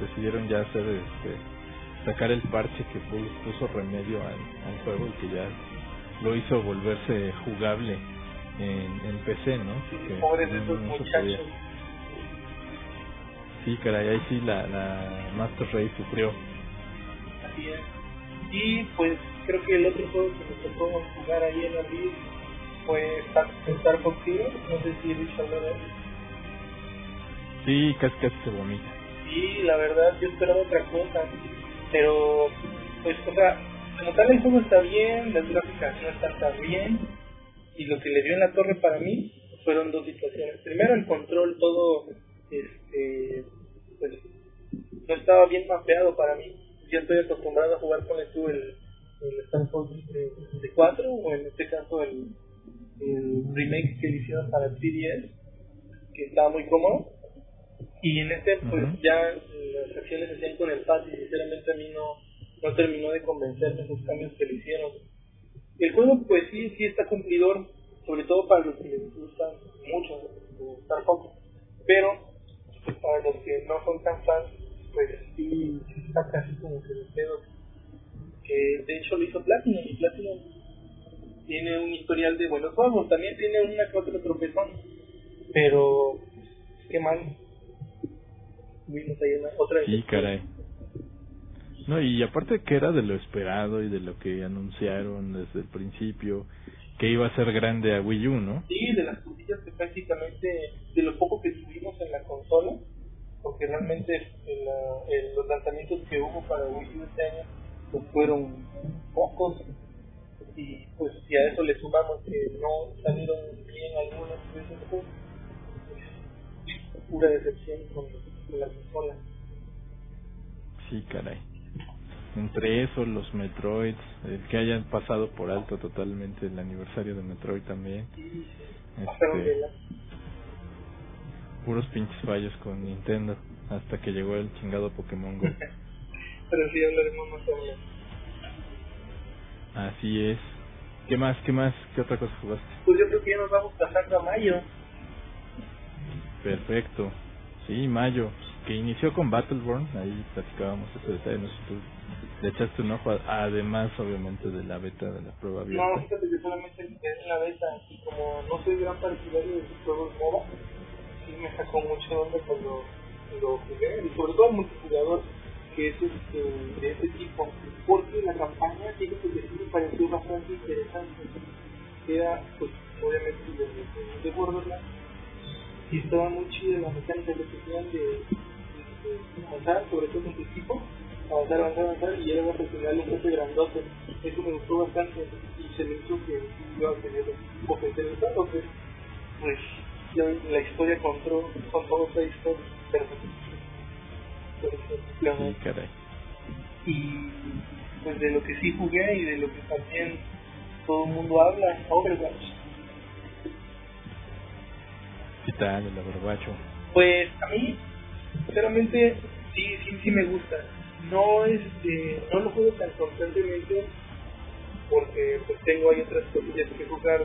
decidieron ya hacer este sacar el parche que pu- puso remedio al, al juego y que ya lo hizo volverse jugable en, en PC, ¿no? Que Pobres no- esos no muchachos. Sí, caray, ahí sí la, la Master Race sufrió. Así es. Y pues creo que el otro juego que me tocó jugar ahí en abril fue Star, Star Fox Zero. No sé si he dicho hablar de él. Sí, casi casi se vomita. Y la verdad yo esperaba otra cosa. Pero, pues, o sea, como tal el juego está bien, las gráficas no están tan bien. Y lo que le dio en la torre para mí fueron dos situaciones. Primero, el control todo, este, pues, no estaba bien mapeado para mí. Ya estoy acostumbrado a jugar con el tú el, el Star Fox de, de 4 o en este caso el, el remake que hicieron para el 3DS que estaba muy cómodo. Y en este pues ya las acciones se hacían con el pad y sinceramente a mí no, no terminó de convencerme esos cambios que le hicieron. El juego pues sí sí está cumplidor sobre todo para los que les gustan mucho Star Fox. Pero para los que no son tan fans pues sí, sí está casi como que de pedo que de hecho lo hizo Platinum y Platinum tiene un historial de buenos juegos también tiene una que otra tropezón pero qué mal otra Sí, decepción. caray. No, y aparte que era de lo esperado y de lo que anunciaron desde el principio, que iba a ser grande a Wii U, ¿no? Sí, de las cosillas que prácticamente, de lo poco que tuvimos en la consola, porque realmente en la- en los lanzamientos que hubo para Wii U este año pues fueron pocos, y pues si a eso le sumamos que no salieron bien algunos de esos juegos, pues pura decepción con, con la consola. Sí, caray. Entre eso, los Metroids, el que hayan pasado por alto totalmente el aniversario de Metroid también. Pasaron de Este. Puros pinches fallos con Nintendo hasta que llegó el chingado Pokémon Go. Pero sí hablaremos más adelante. Así es. ¿Qué más? ¿Qué más? ¿Qué otra cosa jugaste? Pues yo creo que ya nos vamos pasando a mayo. Perfecto. Sí, mayo. que inició con Battleborn, ahí platicábamos ese detalle, no sé si tú le echaste un ojo, además obviamente de la beta, de la prueba abierta. No, fíjate que solamente en la beta, y como no soy gran partidario de sus juegos MOBA, sí me sacó mucho onda cuando lo jugué, y sobre todo el multijugador, que es este, de ese tipo, porque la campaña, que me pareció bastante interesante, era, pues, obviamente, de, de, de Borderlands, y estaba muy chida la mecánica que tenían de, de, avanzar, sobre todo en tu equipo, avanzar, avanzar, avanzar, y era al final un jefe grandote. Eso me gustó bastante, y se me hizo que iba a tener poco interesante, entonces, pues, la historia contó, contó otra historia, perfecto. Sí, caray. Y pues de lo que sí jugué y de lo que también todo el mundo habla, Overwatch. ¿Qué tal el Overwatch? Pues a mí, sinceramente, sí, sí, sí me gusta. No, este, no lo juego tan constantemente porque pues tengo ahí otras cosillas que jugar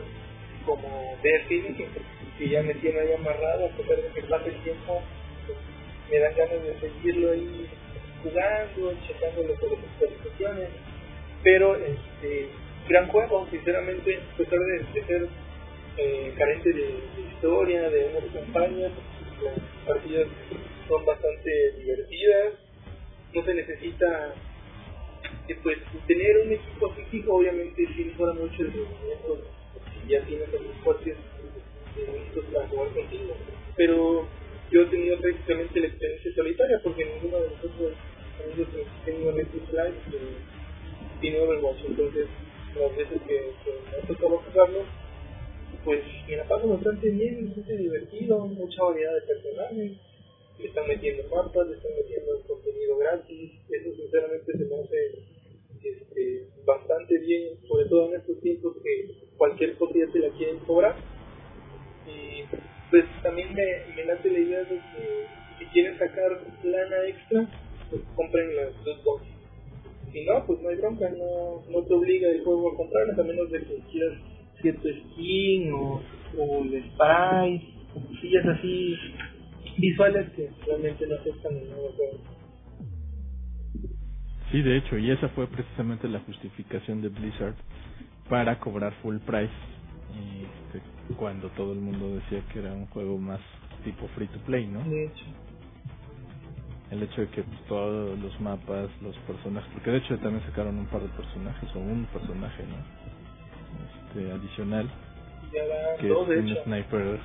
como Destiny que ya me tiene ahí amarrado a pesar de que pase el tiempo pues, me dan ganas de seguirlo ahí jugando, checando las actualizaciones pero este gran juego sinceramente a pesar de, de ser eh, carente de, de, historia, de una campaña las partidas son bastante divertidas no se necesita eh, pues tener un equipo físico obviamente sí mejora mucho el rendimiento si ya tienes los coches para jugar contigo pero yo he tenido prácticamente la experiencia solitaria porque ninguno de nosotros que tengo Netflix Live eh, tiene Overwatch entonces las veces que, que me ha jugarlo pues me la paso bastante bien, bastante divertido, mucha variedad de personajes le están metiendo mapas, le están metiendo contenido gratis, eso sinceramente se me hace este, bastante bien, sobre todo en estos tiempos que cualquier cosa ya te la quieren cobrar. Y pues también me, me late la idea de que si quieren sacar lana extra, pues compren las dos boxes. Si no, pues no hay bronca, no, no te obliga el juego a comprarlas a menos de que quieras cierto skin o, o el spray o cosillas así visuales que realmente no afectan el nuevo juego. Sí, de hecho, y esa fue precisamente la justificación de Blizzard para cobrar full price este, cuando todo el mundo decía que era un juego más tipo free to play, ¿no? De hecho. El hecho de que todos los mapas, los personajes, porque de hecho también sacaron un par de personajes o un personaje, ¿no? Este adicional que dos, es un hecho. sniper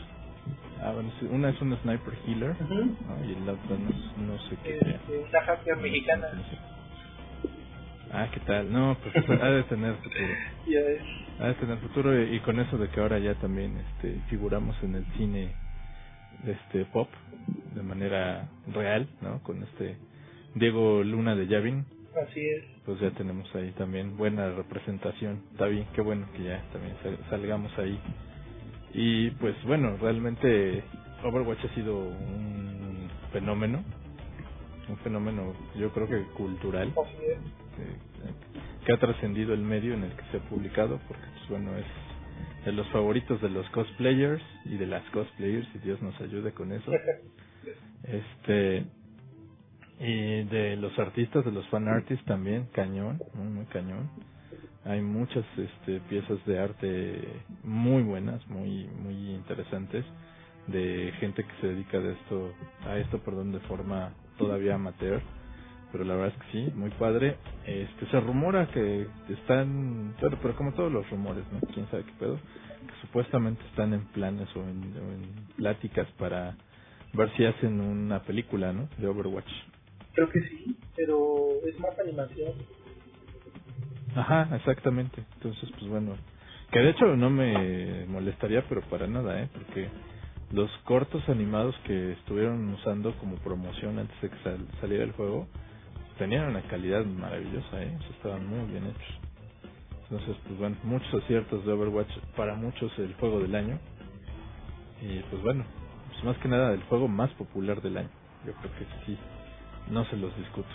Ah, bueno, una es un sniper healer y la otra no, no sé qué sea. Este, una hacker mexicana. Ah, ¿qué tal? No, pues ha de tener futuro. Ya es. Ha de tener futuro y, y con eso de que ahora ya también este figuramos en el cine este pop de manera real, ¿no? Con este Diego Luna de Yavin, Así es. pues ya tenemos ahí también buena representación. Está bien, qué bueno que ya también sal- salgamos ahí. Y pues bueno, realmente Overwatch ha sido un fenómeno, un fenómeno yo creo que cultural, Así es. Que, que ha trascendido el medio en el que se ha publicado, porque pues bueno, es de los favoritos de los cosplayers y de las cosplayers, y Dios nos ayude con eso. Este y de los artistas, de los fan artists también, cañón, muy muy cañón. Hay muchas este, piezas de arte muy buenas, muy muy interesantes de gente que se dedica de esto a esto, perdón, de forma todavía amateur, pero la verdad es que sí, muy padre. Este se rumora que están, pero, pero como todos los rumores, ¿no? Quién sabe qué pedo, que supuestamente están en planes o en, o en pláticas para ver si hacen una película, ¿no? De Overwatch. Creo que sí, pero es más animación. Ajá, exactamente. Entonces, pues bueno, que de hecho no me molestaría, pero para nada, ¿eh? Porque los cortos animados que estuvieron usando como promoción antes de que sal- saliera el juego tenían una calidad maravillosa, ¿eh? O sea, estaban muy bien hechos. Entonces, pues bueno, muchos aciertos de Overwatch, para muchos el juego del año. Y pues bueno, pues más que nada el juego más popular del año. Yo creo que sí, no se los discuto.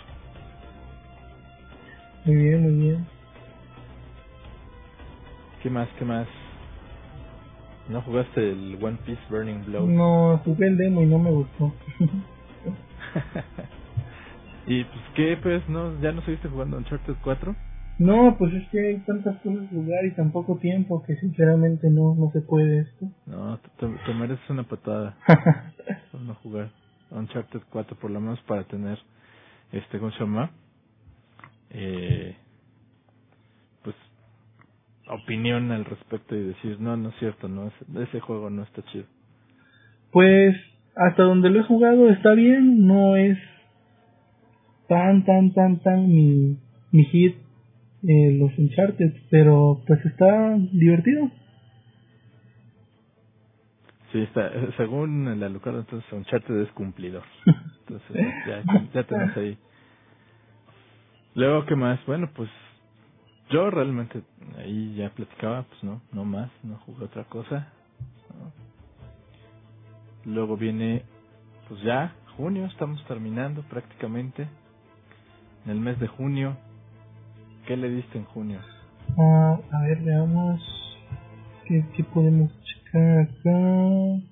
Muy bien, muy bien. ¿Qué más? ¿Qué más? ¿No jugaste el One Piece Burning Blood? No, jugué el demo y no me gustó. y pues qué, pues, no, ¿ya no seguiste jugando Uncharted 4? No, pues es que hay tantas cosas jugar y tan poco tiempo que sinceramente no, no se puede esto. No, te, te mereces una patada por no jugar Uncharted 4 por lo menos para tener este ¿cómo se llama? Eh, pues opinión al respecto y decir no no es cierto no ese, ese juego no está chido pues hasta donde lo he jugado está bien no es tan tan tan tan mi mi hit eh, los Uncharted pero pues está divertido Sí, está, según el Alucardo, entonces Uncharted es cumplidor. Entonces ya, ya tenemos ahí. Luego, ¿qué más? Bueno, pues yo realmente ahí ya platicaba, pues no, no más, no jugué otra cosa. Luego viene, pues ya, junio, estamos terminando prácticamente. En el mes de junio, ¿qué le diste en junio? Ah, a ver, veamos qué, qué podemos acá.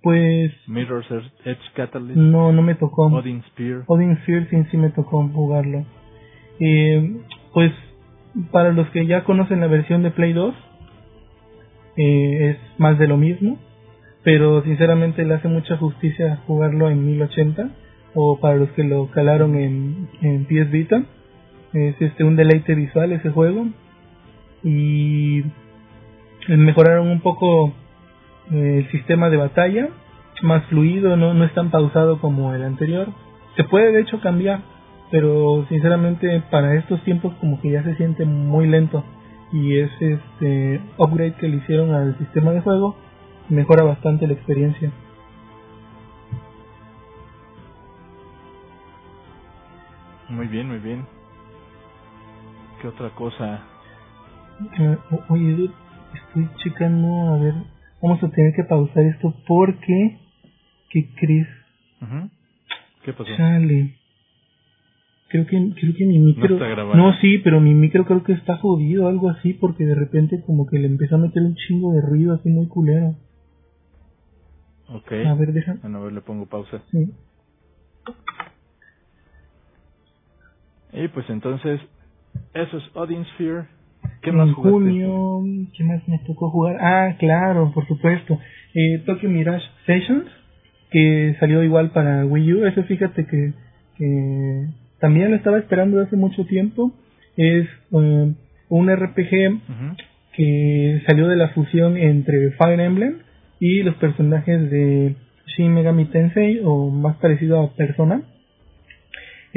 Pues. Mirror's Edge Catalyst. No, no me tocó. Odin Spear. Odin Spear sí, sí me tocó jugarlo. Eh, pues, para los que ya conocen la versión de Play 2, eh, es más de lo mismo. Pero sinceramente le hace mucha justicia jugarlo en 1080. O para los que lo calaron en, en PS Vita. Es este un deleite visual ese juego. Y mejoraron un poco eh, el sistema de batalla, más fluido, no, no es tan pausado como el anterior. Se puede de hecho cambiar, pero sinceramente para estos tiempos como que ya se siente muy lento y ese este upgrade que le hicieron al sistema de juego mejora bastante la experiencia. Muy bien, muy bien. ¿Qué otra cosa? Eh, oye, estoy checando, a ver, vamos a tener que pausar esto porque, ¿qué crees? ¿Qué pasó? Chale. Creo que, creo que mi micro... No, no, sí, pero mi micro creo que está jodido, algo así, porque de repente como que le empezó a meter un chingo de ruido así muy culero. Ok. A ver, deja. Bueno, a ver, le pongo pausa. Sí. Y pues entonces, eso es Odin Sphere ¿Qué más en junio, ¿qué más me tocó jugar? Ah, claro, por supuesto. Eh, Tokyo Mirage Sessions, que salió igual para Wii U. Eso fíjate que, que también lo estaba esperando hace mucho tiempo. Es eh, un RPG que salió de la fusión entre Fire Emblem y los personajes de Shin Megami Tensei, o más parecido a Persona.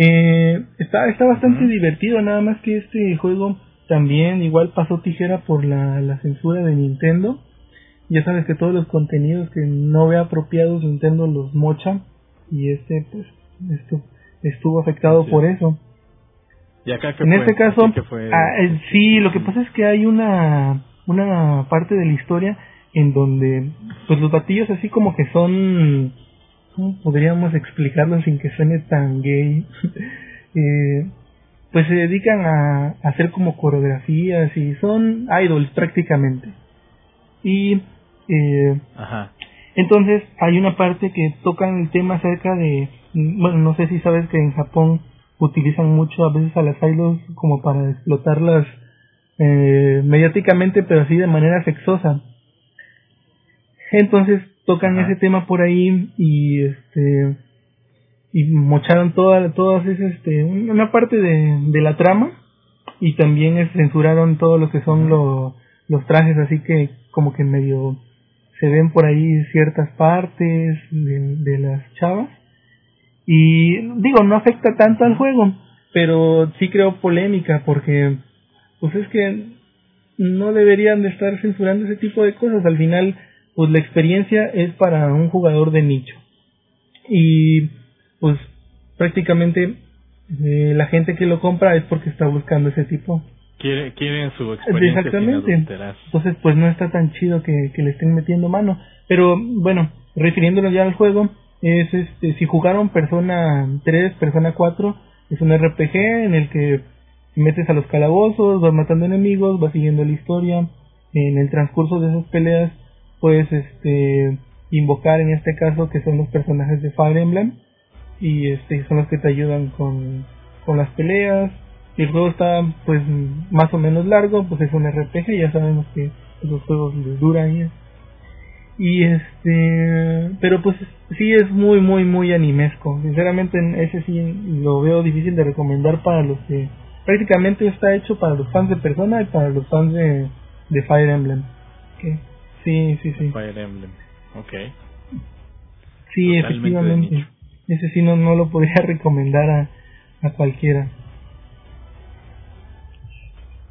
Eh, está, está bastante divertido, nada más que este juego también igual pasó tijera por la, la censura de Nintendo. Ya sabes que todos los contenidos que no ve apropiados Nintendo los mocha y este pues esto estuvo afectado por eso. ¿Y acá en este caso, ah, sí, lo que pasa es que hay una una parte de la historia en donde pues los batillos así como que son podríamos explicarlo sin que suene tan gay eh, pues se dedican a, hacer como coreografías y son idols prácticamente. Y eh, entonces hay una parte que tocan el tema acerca de, bueno, no sé si sabes que en Japón utilizan mucho a veces a las idols como para explotarlas eh, mediáticamente, pero así de manera sexosa. Entonces tocan ese tema por ahí y este y mocharon toda, todas esas, este, una parte de, de la trama y también censuraron todo lo que son los trajes, así que como que medio se ven por ahí ciertas partes de, de las chavas. Y digo, no afecta tanto al juego, pero sí creo polémica porque pues es que no deberían de estar censurando ese tipo de cosas. Al final, pues la experiencia es para un jugador de nicho. Y pues prácticamente eh, la gente que lo compra es porque está buscando ese tipo. Quiere, quieren su experiencia. Exactamente. Entonces, pues no está tan chido que, que le estén metiendo mano. Pero bueno, refiriéndonos ya al juego, es este, si jugaron Persona 3, Persona 4, es un RPG en el que metes a los calabozos, vas matando enemigos, vas siguiendo la historia. En el transcurso de esas peleas, pues este invocar en este caso que son los personajes de Fire Emblem y este son los que te ayudan con, con las peleas. Y el juego está pues más o menos largo pues es un RPG ya sabemos que los juegos duran y este pero pues sí es muy muy muy animesco. Sinceramente ese sí lo veo difícil de recomendar para los que prácticamente está hecho para los fans de Persona y para los fans de Fire Emblem sí sí sí Fire Emblem Ok. Sí, efectivamente. Ese sí no, no lo podría recomendar a, a cualquiera.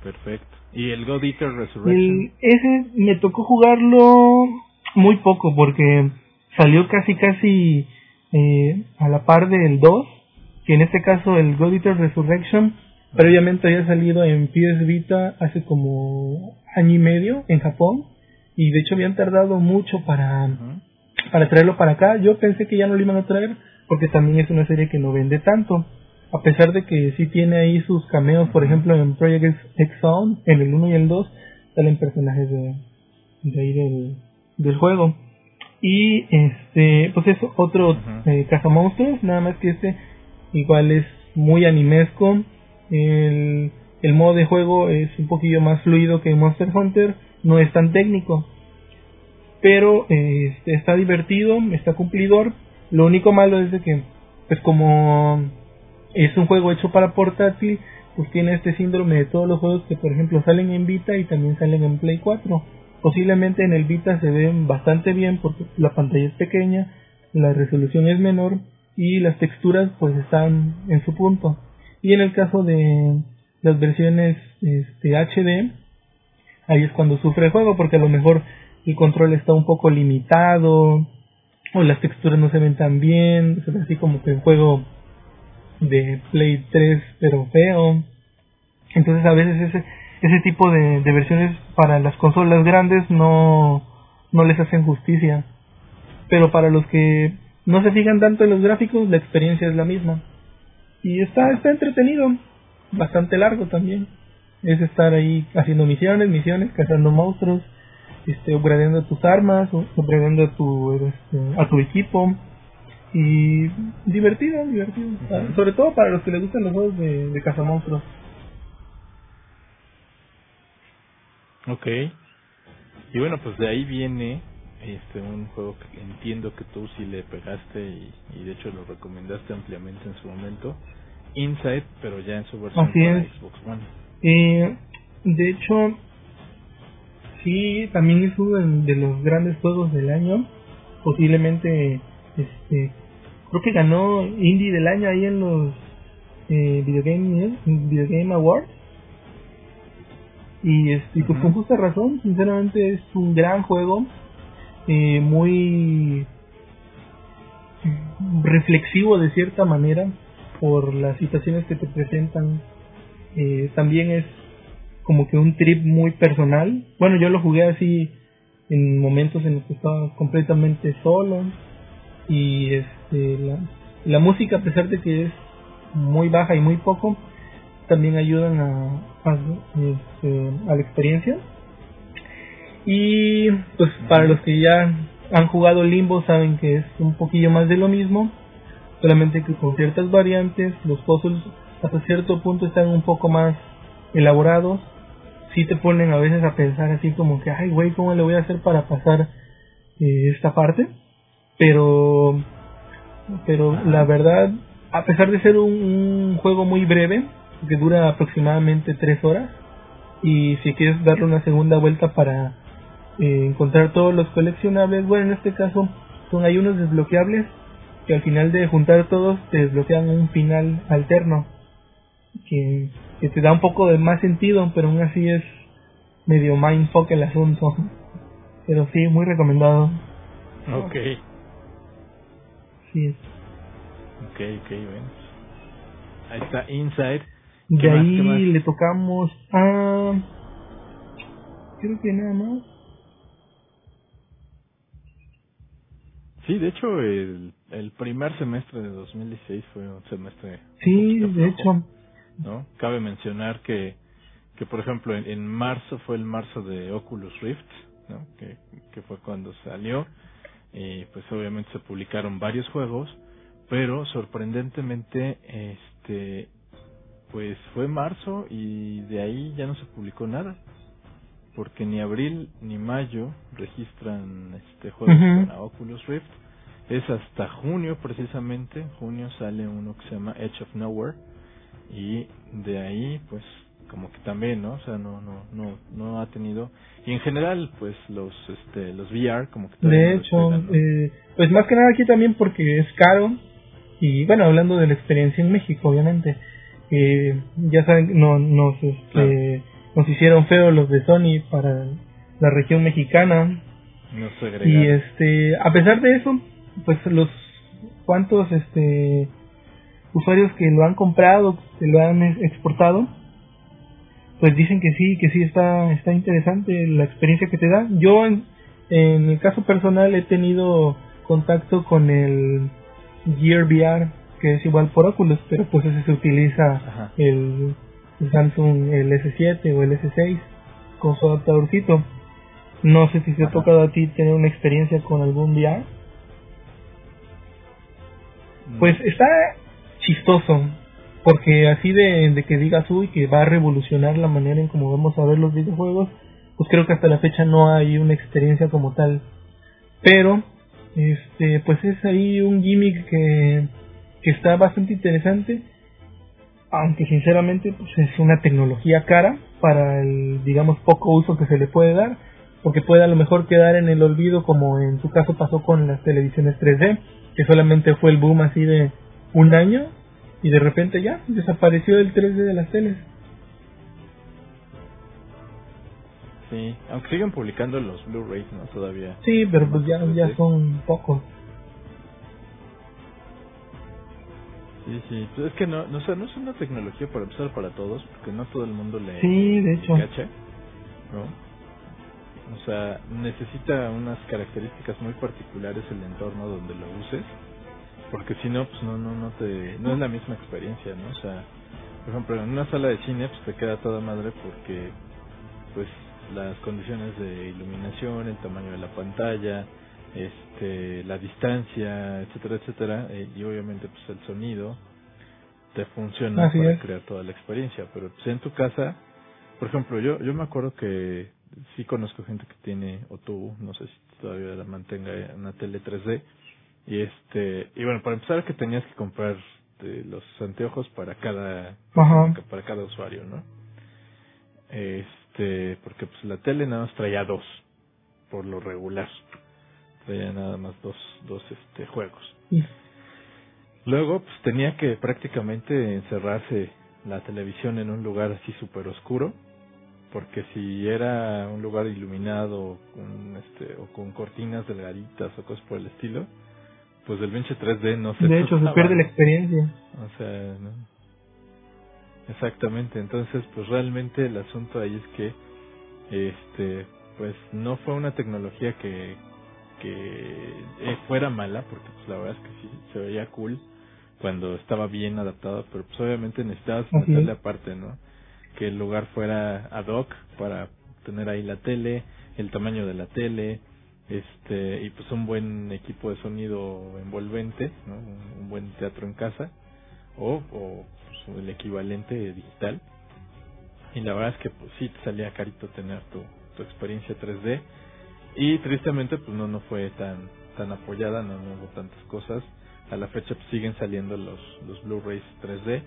Perfecto. ¿Y el God Eater Resurrection? ese me tocó jugarlo muy poco porque salió casi casi eh, a la par del 2, que en este caso el God Eater Resurrection previamente había salido en PS Vita hace como año y medio en Japón y de hecho habían tardado mucho para, para traerlo para acá. Yo pensé que ya no lo iban a traer porque también es una serie que no vende tanto. A pesar de que sí tiene ahí sus cameos, por ejemplo en Project X Zone, en el 1 y el 2, salen personajes de, de ahí del, del juego. Y este, pues es otro uh caza monstruos, nada más que este igual es muy animesco. El, el modo de juego es un poquillo más fluido que Monster Hunter no es tan técnico. Pero este, está divertido, está cumplidor. Lo único malo es de que, pues como es un juego hecho para portátil, pues tiene este síndrome de todos los juegos que por ejemplo salen en Vita y también salen en Play 4. Posiblemente en el Vita se ven bastante bien porque la pantalla es pequeña, la resolución es menor y las texturas pues están en su punto. Y en el caso de las versiones este, HD, ahí es cuando sufre el juego porque a lo mejor el control está un poco limitado o las texturas no se ven tan bien, se ve así como que el juego de Play 3 pero feo. Entonces a veces ese, ese tipo de, de versiones para las consolas grandes no, no les hacen justicia. Pero para los que no se fijan tanto en los gráficos, la experiencia es la misma. Y está, está entretenido, bastante largo también es estar ahí haciendo misiones, misiones, cazando monstruos, este, upgradeando tus armas, upgradeando a tu, este, a tu equipo. Y divertido, divertido, sobre todo para los que les gustan los juegos de, de monstruos Ok. Y bueno, pues de ahí viene este un juego que entiendo que tú sí le pegaste y, y de hecho lo recomendaste ampliamente en su momento, Inside, pero ya en su versión para Xbox One. Eh, de hecho, sí, también es uno de los grandes juegos del año. Posiblemente, este, creo que ganó Indie del año ahí en los eh, Video, Game, Video Game Awards. Y, este, pues con justa razón, sinceramente es un gran juego, eh, muy reflexivo de cierta manera por las situaciones que te presentan eh, también es como que un trip muy personal. Bueno, yo lo jugué así en momentos en los que estaba completamente solo y este la, música a pesar de que es muy baja y muy poco también ayudan a, a, este, a la experiencia y pues para los que ya han jugado Limbo saben que es un poquillo más de lo mismo solamente que con ciertas variantes los puzzles hasta cierto punto están un poco más elaborados. Si te ponen a veces a pensar así como que, ay, güey, ¿cómo le voy a hacer para pasar eh, esta parte? Pero, pero la verdad, a pesar de ser un, juego muy breve, que dura aproximadamente tres horas, y si quieres darle una segunda vuelta para eh, encontrar todos los coleccionables, bueno, en este caso son hay unos desbloqueables que al final de juntar todos te desbloquean un final alterno que, que te da un poco de más sentido, pero aún así es medio mindfuck el asunto. Pero sí, muy recomendado. Ok. Sí. Ok, ok, bueno. Ahí está Inside. De ahí le tocamos a... Creo que nada más. Sí, de hecho, el, el primer semestre de 2016 fue un semestre. Sí, de hecho. ¿No? Cabe mencionar que, que por ejemplo, en, en marzo fue el marzo de Oculus Rift, ¿no? Que, que fue cuando salió. y pues obviamente se publicaron varios juegos, pero sorprendentemente este pues fue marzo y de ahí ya no se publicó nada porque ni abril ni mayo registran este juegos Ujú. para Oculus Rift es hasta junio precisamente en junio sale uno que se llama Edge of Nowhere y de ahí pues como que también no o sea no no no no ha tenido y en general pues los este los VR como que De no hecho, eh, pues más que nada aquí también porque es caro y bueno, hablando de la experiencia en México, obviamente, eh, ya saben, no, nos, este, Claro. nos hicieron feo los de Sony para la región mexicana. No se y este, a pesar de eso, pues los cuantos este usuarios que lo han comprado, que lo han ex- exportado, pues dicen que sí, que sí está está interesante la experiencia que te da. Yo en, en el caso personal he tenido contacto con el Gear VR, que es igual por Oculus, pero pues ese se utiliza Ajá. el Samsung el S7 o el S6 con su adaptadorcito. No sé si te ha tocado a ti tener una experiencia con algún VR. Mm, Pues está chistoso, porque así de, que digas, uy, que va a revolucionar la manera en cómo vamos a ver los videojuegos, pues creo que hasta la fecha no hay una experiencia como tal. Pero, este, pues es ahí un gimmick que, que está bastante interesante, aunque sinceramente pues es una tecnología cara para el, digamos, poco uso que se le puede dar, porque puede a lo mejor quedar en el olvido como en su caso pasó con las televisiones 3D, que solamente fue el boom así de un año y de repente ya desapareció el 3D de las teles. sí aunque siguen publicando los Blu-rays no todavía Sí, pero pues ya, ya son pocos. Sí, sí. Pues es que no, no, o sea, no es una tecnología para empezar para todos, porque no todo el mundo le, Sí, de le hecho. cacha, ¿no? O sea, necesita unas características muy particulares el entorno donde lo uses, porque si no, pues no, no, no te, no es la misma experiencia, ¿no? O sea, por ejemplo, en una sala de cine, pues te queda toda madre porque, pues, las condiciones de iluminación, el tamaño de la pantalla, este, la distancia, etcétera, etcétera, eh, y obviamente pues el sonido te funciona Así para es. crear toda la experiencia, pero pues en tu casa, por ejemplo, yo yo me acuerdo que sí conozco gente que tiene o tú, no sé si todavía la mantenga una tele 3D y este y bueno, para empezar que tenías que comprar eh, los anteojos para cada Ajá. para cada usuario, ¿no? Este, porque pues la tele nada más traía dos por lo regular. Traía nada más dos dos este juegos. Sí. Luego, pues tenía que prácticamente encerrarse la televisión en un lugar así súper oscuro, porque si era un lugar iluminado con, este, o con cortinas delgaditas o cosas por el estilo, pues el pinche 3D no se De hecho, se pierde la experiencia. O sea, ¿no? Exactamente, entonces pues realmente el asunto ahí es que este pues no fue una tecnología que que eh, fuera mala porque pues la verdad es que sí se veía cool cuando estaba bien adaptado, pero pues obviamente necesitabas meterle aparte, ¿no? Que el lugar fuera ad hoc para tener ahí la tele, el tamaño de la tele, este y pues un buen equipo de sonido envolvente, ¿no? Un, buen teatro en casa o, o pues, el equivalente digital. Y la verdad es que pues sí te salía carito tener tu, tu experiencia 3D y tristemente pues no no fue tan tan apoyada, no, no hubo tantas cosas. A la fecha pues, siguen saliendo los los Blu-rays 3D,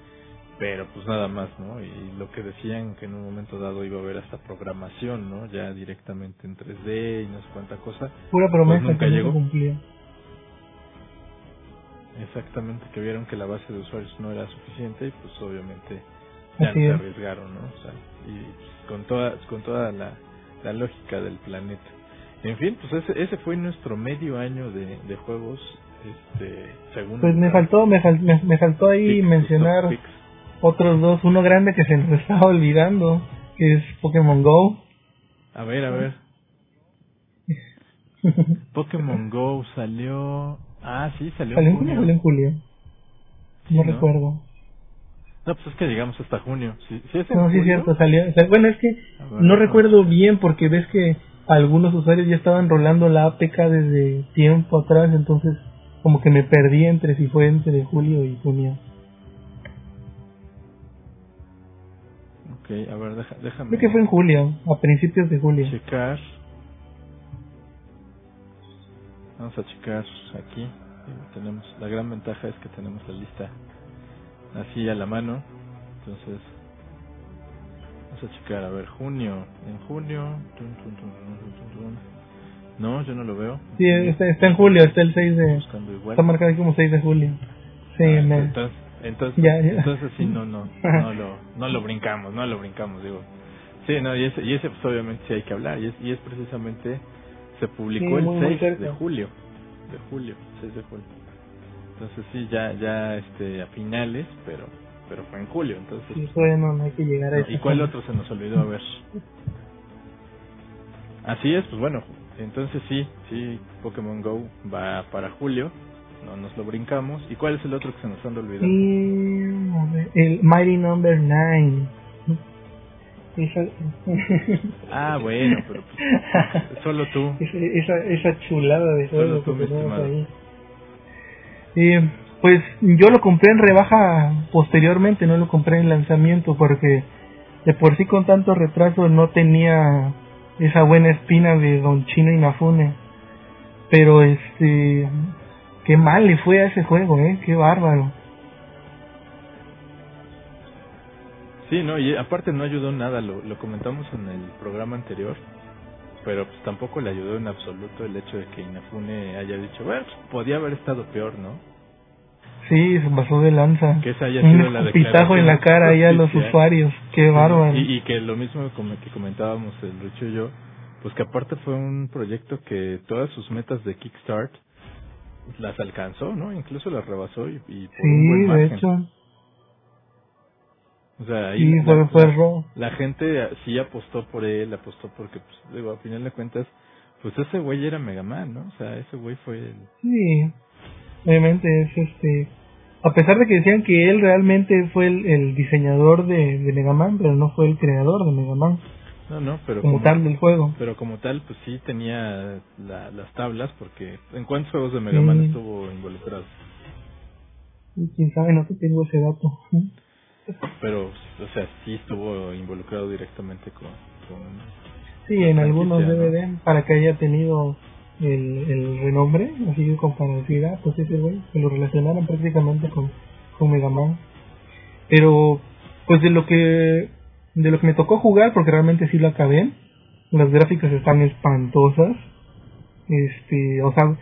pero pues nada más, ¿no? Y lo que decían que en un momento dado iba a haber hasta programación, ¿no? Ya directamente en 3D y no sé cuánta cosa. Pura promesa Pues nunca que llegó. se cumplió. Exactamente, que vieron que la base de usuarios no era suficiente y pues obviamente ya Así no se es. arriesgaron, ¿no? O sea, y pues, con toda con toda la, la lógica del planeta. En fin, pues ese, ese fue nuestro medio año de, de juegos, este, según Pues me faltó, me, fal- me, me faltó ahí Pix, mencionar Pix. Otros dos. Uno grande que se nos estaba olvidando, que es Pokémon Go. A ver, a ver. Pokémon Go salió. Ah, sí, salió ¿Salió en junio salió en julio? Sí, No ¿no? recuerdo. No, pues es que llegamos hasta junio. Sí, sí es No, sí es cierto, salió. o sea, Bueno, es que ver, no recuerdo bien porque ves que algunos usuarios ya estaban rolando la APK desde tiempo atrás, entonces como que me perdí entre si fue entre julio y junio. Ok, a ver, deja, déjame Creo que fue en julio, a principios de julio. checar. Vamos a checar aquí. Tenemos La gran ventaja es que tenemos la lista así a la mano. Entonces, vamos a checar. A ver, junio. En junio. No, yo no lo veo. Sí, está, está en julio, está el 6 de... Está marcado aquí como 6 de julio. Sí, Ah, me- entonces, entonces, Ya, ya. entonces sí, no, no, no lo, no lo brincamos, no lo brincamos, digo. Sí, no, y ese, y ese pues obviamente sí hay que hablar, y es, y es precisamente, se publicó Sí, el muy, muy 6 cerca. de julio, de julio, 6 de julio. Entonces sí, ya, ya, este, a finales, pero, pero fue en julio, entonces. sí, bueno, no hay que llegar a no. ¿Y cuál otro se nos olvidó? A ver. Así es, pues bueno, entonces sí, sí, Pokémon Go va para julio, no nos lo brincamos. ¿Y cuál es el otro que se nos anda olvidando? Ver, el Mighty Number 9. Esa, Ah, bueno, pero pues, solo tú. esa, esa, esa chulada de Solo tú, que tenemos ahí. Eh, pues yo lo compré en rebaja posteriormente, no lo compré en lanzamiento porque de por sí con tanto retraso no tenía esa buena espina de Don Chino Inafune. Pero este, qué mal le fue a ese juego, eh, qué bárbaro. Sí, no, y aparte no ayudó nada, lo, lo comentamos en el programa anterior, pero pues tampoco le ayudó en absoluto el hecho de que Inafune haya dicho, bueno, pues, podía haber estado peor, ¿no? Sí, se pasó de lanza. Que esa haya Un sido la escupitajo en la cara ahí a los usuarios, qué bárbaro. Y, y que lo mismo como que comentábamos el Richo y yo, pues que aparte fue un proyecto que todas sus metas de Kickstart las alcanzó, ¿no? Incluso las rebasó y, y por un buen Sí, de hecho, O sea, ahí sí, la, la- la gente sí apostó por él, apostó porque, pues, digo, a final de cuentas, pues ese güey era Mega Man, ¿no? O sea, ese güey fue el... Sí, obviamente es este. A pesar de que decían que él realmente fue el, el diseñador de, de Mega Man, pero no fue el creador de Mega Man, No, no, pero como tal del juego. Pero como tal, pues sí tenía la- las tablas porque... ¿En cuántos juegos de Mega Man Sí. estuvo involucrado? Quién sabe, no te tengo ese dato. Pero, o sea, sí estuvo involucrado directamente con... con Sí, en algunos ¿no? DVD, para que haya tenido el, el renombre, así decir, ah, pues ese güey, que lo relacionaron prácticamente con, con Mega Man. Pero, pues de lo que de lo que me tocó jugar, porque realmente sí lo acabé, las gráficas están espantosas. Este, o sea,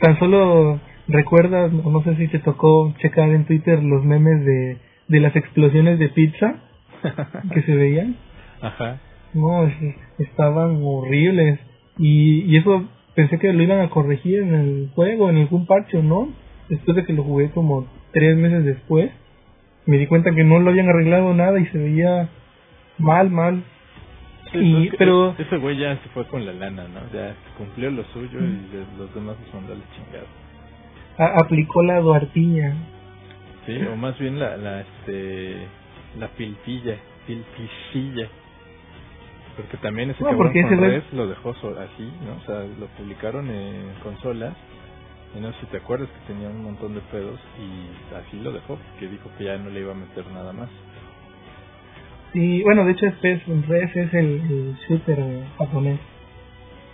tan solo recuerdas, no sé si te tocó checar en Twitter los memes de, de las explosiones de pizza que se veían. Ajá. No, es- estaban horribles. Y, y eso pensé que lo iban a corregir en el juego, en ningún parche, ¿o ¿no? Después de que lo jugué como tres meses después, me di cuenta que no lo habían arreglado nada y se veía mal, mal. Sí, Y- pues es que pero- Ese güey ya se fue con la lana, ¿no? Ya cumplió lo suyo y de- los demás los mandó la chingada. A- aplicó la duartiña. Sí, o más bien la, la, este... La pilpilla, pilpicilla. Porque también ese No, cabrón porque con ese Res lo dejó así, ¿no? O sea, lo publicaron en consolas. Y no sé si te acuerdas que tenía un montón de pedos y así lo dejó, porque dijo que ya no le iba a meter nada más. Y bueno, de hecho es PES, Res es el, el shooter japonés.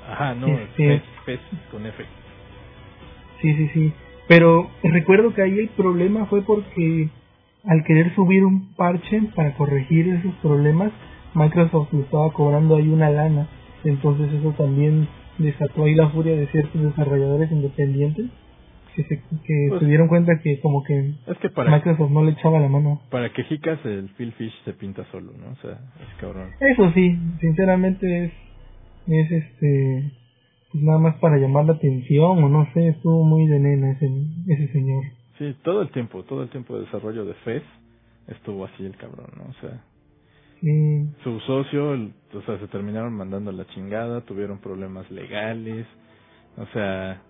Ajá, no, Sí, sí. PES con F. Sí, sí, sí. Pero recuerdo que ahí el problema fue porque al querer subir un parche para corregir esos problemas, Microsoft le estaba cobrando ahí una lana. Entonces eso también desató ahí la furia de ciertos desarrolladores independientes que se, que Pues- se dieron cuenta que como que Es que para, Microsoft no le echaba la mano. para que Jicas el Phil Fish se pinta solo, ¿no? O sea, es cabrón. Eso sí, sinceramente es, es este, pues nada más para llamar la atención o no sé, estuvo muy de nena ese, ese señor. Sí, todo el tiempo, todo el tiempo de desarrollo de FES estuvo así el cabrón, ¿no? O sea, Sí. su socio, el- o sea, se terminaron mandando la chingada, tuvieron problemas legales, o sea,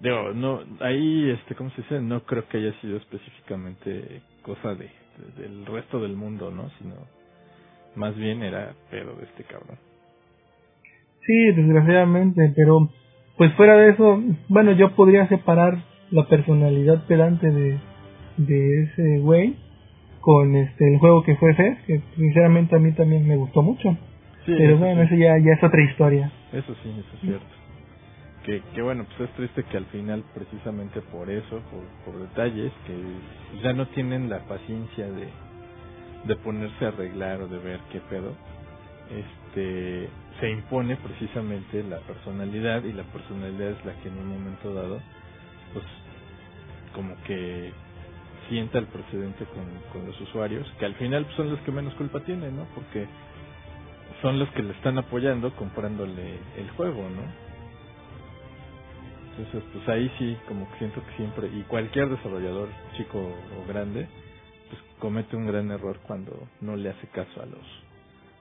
digo, no, ahí, este, ¿cómo se dice? No creo que haya sido específicamente cosa de, de- del resto del mundo, ¿no? Sino, más bien era pedo de este cabrón. Sí, desgraciadamente, pero pues fuera de eso, bueno, yo podría separar la personalidad pedante de, de ese güey con este el juego que fue Fez, que sinceramente a mí también me gustó mucho. Sí, pero bueno, sí. eso ya, ya es otra historia. Eso sí, eso es cierto. Que, bueno, pues es triste que al final, precisamente por eso, por, por detalles, que ya no tienen la paciencia de, de ponerse a arreglar o de ver qué pedo, este se impone precisamente la personalidad y la personalidad es la que en un momento dado, pues como que sienta el precedente con, con los usuarios, que al final pues, son los que menos culpa tienen, ¿no? Porque son los que le están apoyando comprándole el juego, ¿no? Entonces, pues ahí sí, como que siento que siempre, y cualquier desarrollador, chico o grande, pues comete un gran error cuando no le hace caso a los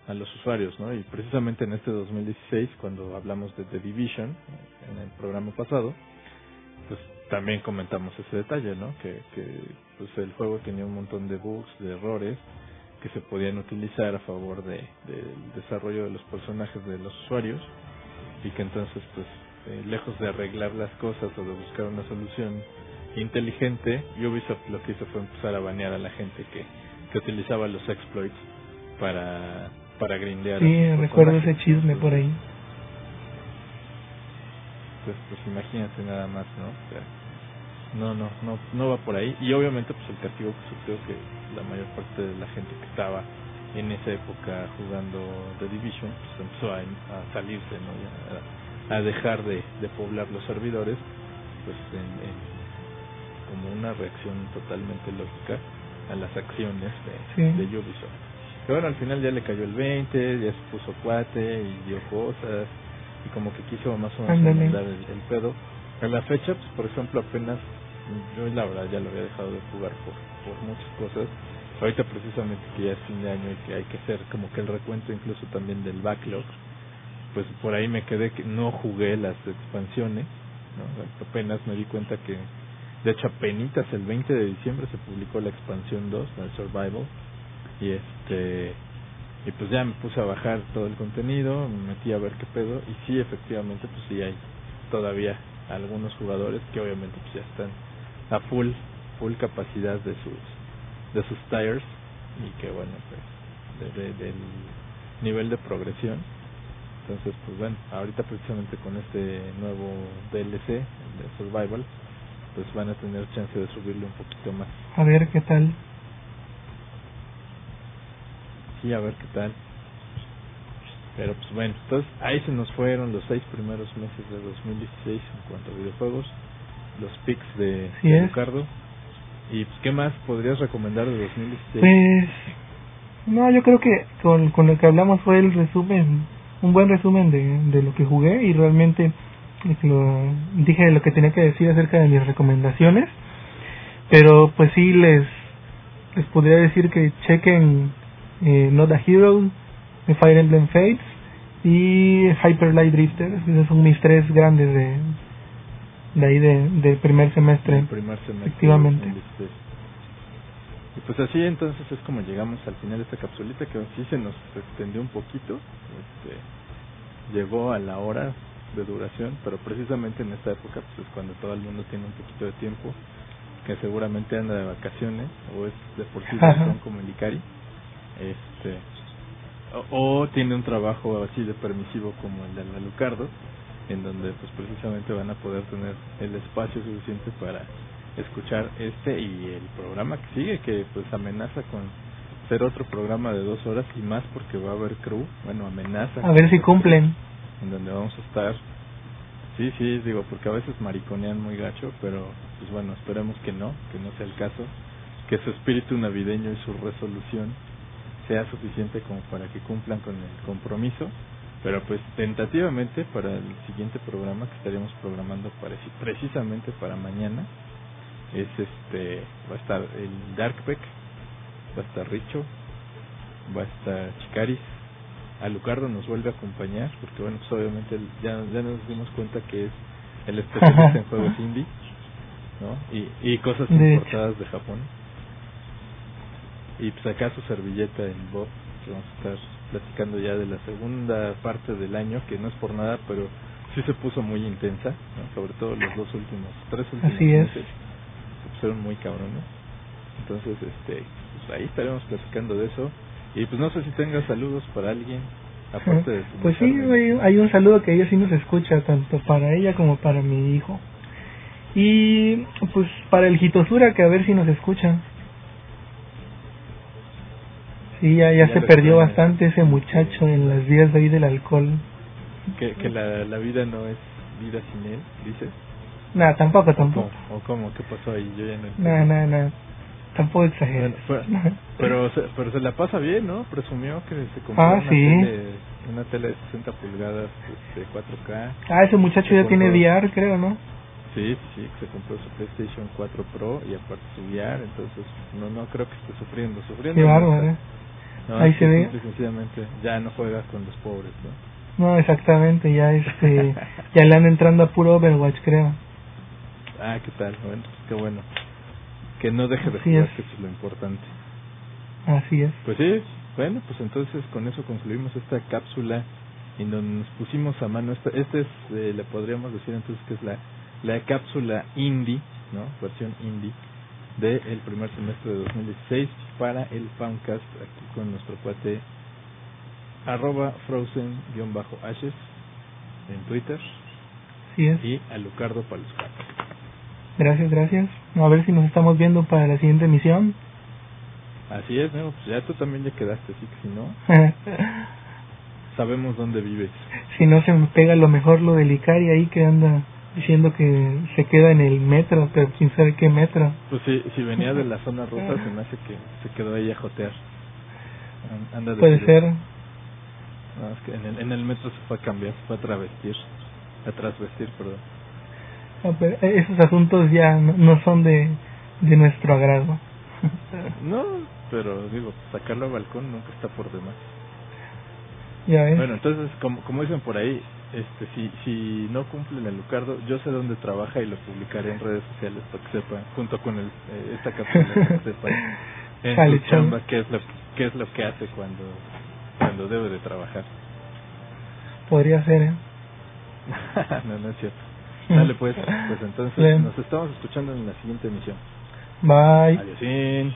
a los usuarios, ¿no? Y precisamente en este 2016, cuando hablamos de The Division, en el programa pasado, pues también comentamos ese detalle, ¿no? Que, que pues el juego tenía un montón de bugs, de errores, que se podían utilizar a favor de, del desarrollo de los personajes de los usuarios y que entonces pues eh, lejos de arreglar las cosas o de buscar una solución inteligente Ubisoft lo que hizo fue empezar a banear a la gente que, que utilizaba los exploits para para grindear Sí, recuerdo ese chisme por ahí. pues, pues imagínate nada más, ¿no? O sea, no, no, no, no va por ahí. Y obviamente, pues el castigo que sufrió que la mayor parte de la gente que estaba en esa época jugando The Division, pues empezó a, a salirse, ¿no? Ya a, dejar de, de poblar los servidores, pues en, en como una reacción totalmente lógica a las acciones de, Sí. de Ubisoft. Pero bueno, al final ya le cayó el 20, ya se puso cuate y dio cosas y como que quiso más o menos el, el pedo. A la fecha, pues por ejemplo, apenas yo la verdad ya lo había dejado de jugar por, por muchas cosas. Ahorita precisamente que ya es fin de año y que hay que hacer como que el recuento incluso también del backlog, pues por ahí me quedé que no jugué las expansiones, ¿no? apenas me di cuenta que de hecho apenitas el 20 de diciembre se publicó la expansión 2, la Survival, y este y pues ya me puse a bajar todo el contenido, me metí a ver qué pedo y sí efectivamente pues sí hay todavía algunos jugadores que obviamente pues ya están a full full capacidad de sus de sus tires y que bueno pues de, de- del nivel de progresión entonces pues bueno ahorita precisamente con este nuevo DLC el de Survival pues van a tener chance de subirle un poquito más A ver qué tal. Sí, a ver qué tal. Pero pues bueno, entonces ahí se nos fueron los seis primeros meses de 2016 en cuanto a videojuegos, los picks de, Así de. Ricardo. Y pues, ¿qué más podrías recomendar de 2016? Pues, no, yo creo que con, con lo que hablamos fue el resumen, un buen resumen de, de lo que jugué y realmente lo, dije lo que tenía que decir acerca de mis recomendaciones. Pero pues sí, les, les podría decir que chequen eh, Not a Hero, Fire Emblem Fates y Hyper Light Drifter. Esos son mis tres grandes de, de ahí de, del primer semestre. el primer semestre. Efectivamente. 2016. Y pues así entonces es como llegamos al final de esta capsulita que sí se nos extendió un poquito. Este, llegó a la hora de duración, pero precisamente en esta época pues es cuando todo el mundo tiene un poquito de tiempo, que seguramente anda de vacaciones o es de por sí Ajá. son como el Icari. Este, o, o tiene un trabajo así de permisivo como el de la Lucardo, en donde pues precisamente van a poder tener el espacio suficiente para escuchar este y el programa que sigue, que pues amenaza con ser otro programa de dos horas y más porque va a haber crew, bueno, amenaza. A ver si cumplen. En donde vamos a estar. Sí, sí, digo, porque a veces mariconean muy gacho, pero pues bueno, esperemos que no, que no sea el caso, que su espíritu navideño y su resolución sea suficiente como para que cumplan con el compromiso, pero pues tentativamente para el siguiente programa que estaremos programando para precisamente para mañana es este va a estar el Darkbeck, va a estar Richo, va a estar Chicaris, Alucardo nos vuelve a acompañar porque bueno pues obviamente ya, ya nos dimos cuenta que es el especialista en juegos indie ¿no? y, y cosas importadas de Japón y pues acá su servilleta en Bob que vamos a estar platicando ya de la segunda parte del año, que no es por nada, pero sí se puso muy intensa, ¿no? sobre todo los dos últimos, tres últimos Así es. meses se pusieron muy cabrones. Entonces, este, ahí estaremos platicando de eso. Y pues no sé si tengas saludos para alguien, aparte de tu Pues sí, hay un saludo que ella sí nos escucha, tanto para ella como para mi hijo. Y pues para el Jitosura, que a ver si nos escucha. Sí, ya, ya Ya se perdió bastante ese muchacho en las vías de ahí del alcohol. que, que la, la vida no es vida sin él, dices. Nada, tampoco, ¿O tampoco. cómo? ¿O cómo? ¿Qué pasó ahí? Yo ya no. Nada, nada, nada. Tampoco fue- pero, se, pero se la pasa bien, ¿no? Presumió que se compró Ah, una, sí. tele, una tele de 60 pulgadas de 4K. Ah, ese muchacho ya tiene. VR, creo, ¿no? Sí, sí, se compró su PlayStation 4 Pro y aparte su VR, entonces no no creo que esté sufriendo. Sufriendo Qué bárbaro. ¿eh? No, Ahí se ve. sencillamente ya no juega con los pobres, ¿no? No, exactamente, ya este, ya le han entrando a puro Overwatch, creo. Ah, ¿qué tal? Bueno, qué bueno. Que no deje de Así jugar, es. que eso es lo importante. Así es. Pues sí, bueno, pues entonces con eso concluimos esta cápsula en donde nos pusimos a mano. Esta, esta es, eh, le podríamos decir entonces que es la, la cápsula indie, ¿no? Versión indie del primer semestre de 2016 para el Poundcast aquí con nuestro cuate arroba frozen-ashes en Twitter Así es. y a Lucardo cuates. Gracias, gracias. A ver si nos estamos viendo para la siguiente emisión. Así es, ¿no? Pues ya tú también ya quedaste, así que si no, sabemos dónde vives. si no se me pega lo mejor lo del Icari ahí que anda diciendo que se queda en el metro, pero quién sabe qué metro. Pues sí, si venía de la zona rusa, se me hace que se quedó ahí a jotear. An- Anda de Puede ser. No, es que en el, en el metro se fue a cambiar, se fue a travestir. A trasvestir, perdón. No, pero esos asuntos ya no, no son de, de nuestro agrado. No, pero digo, sacarlo al balcón nunca está por demás. ya ves. Bueno, entonces, como, como dicen por ahí, este si si no cumplen el Lucardo, yo sé dónde trabaja y lo publicaré en redes sociales para que sepan, junto con el, eh, esta cápsula, para que sepan en su chamba qué es lo qué es lo que hace cuando cuando debe de trabajar. Podría ser, ¿eh? no, no es cierto. Dale pues, pues entonces Bien. nos estamos escuchando en la siguiente emisión. Bye. Adiós.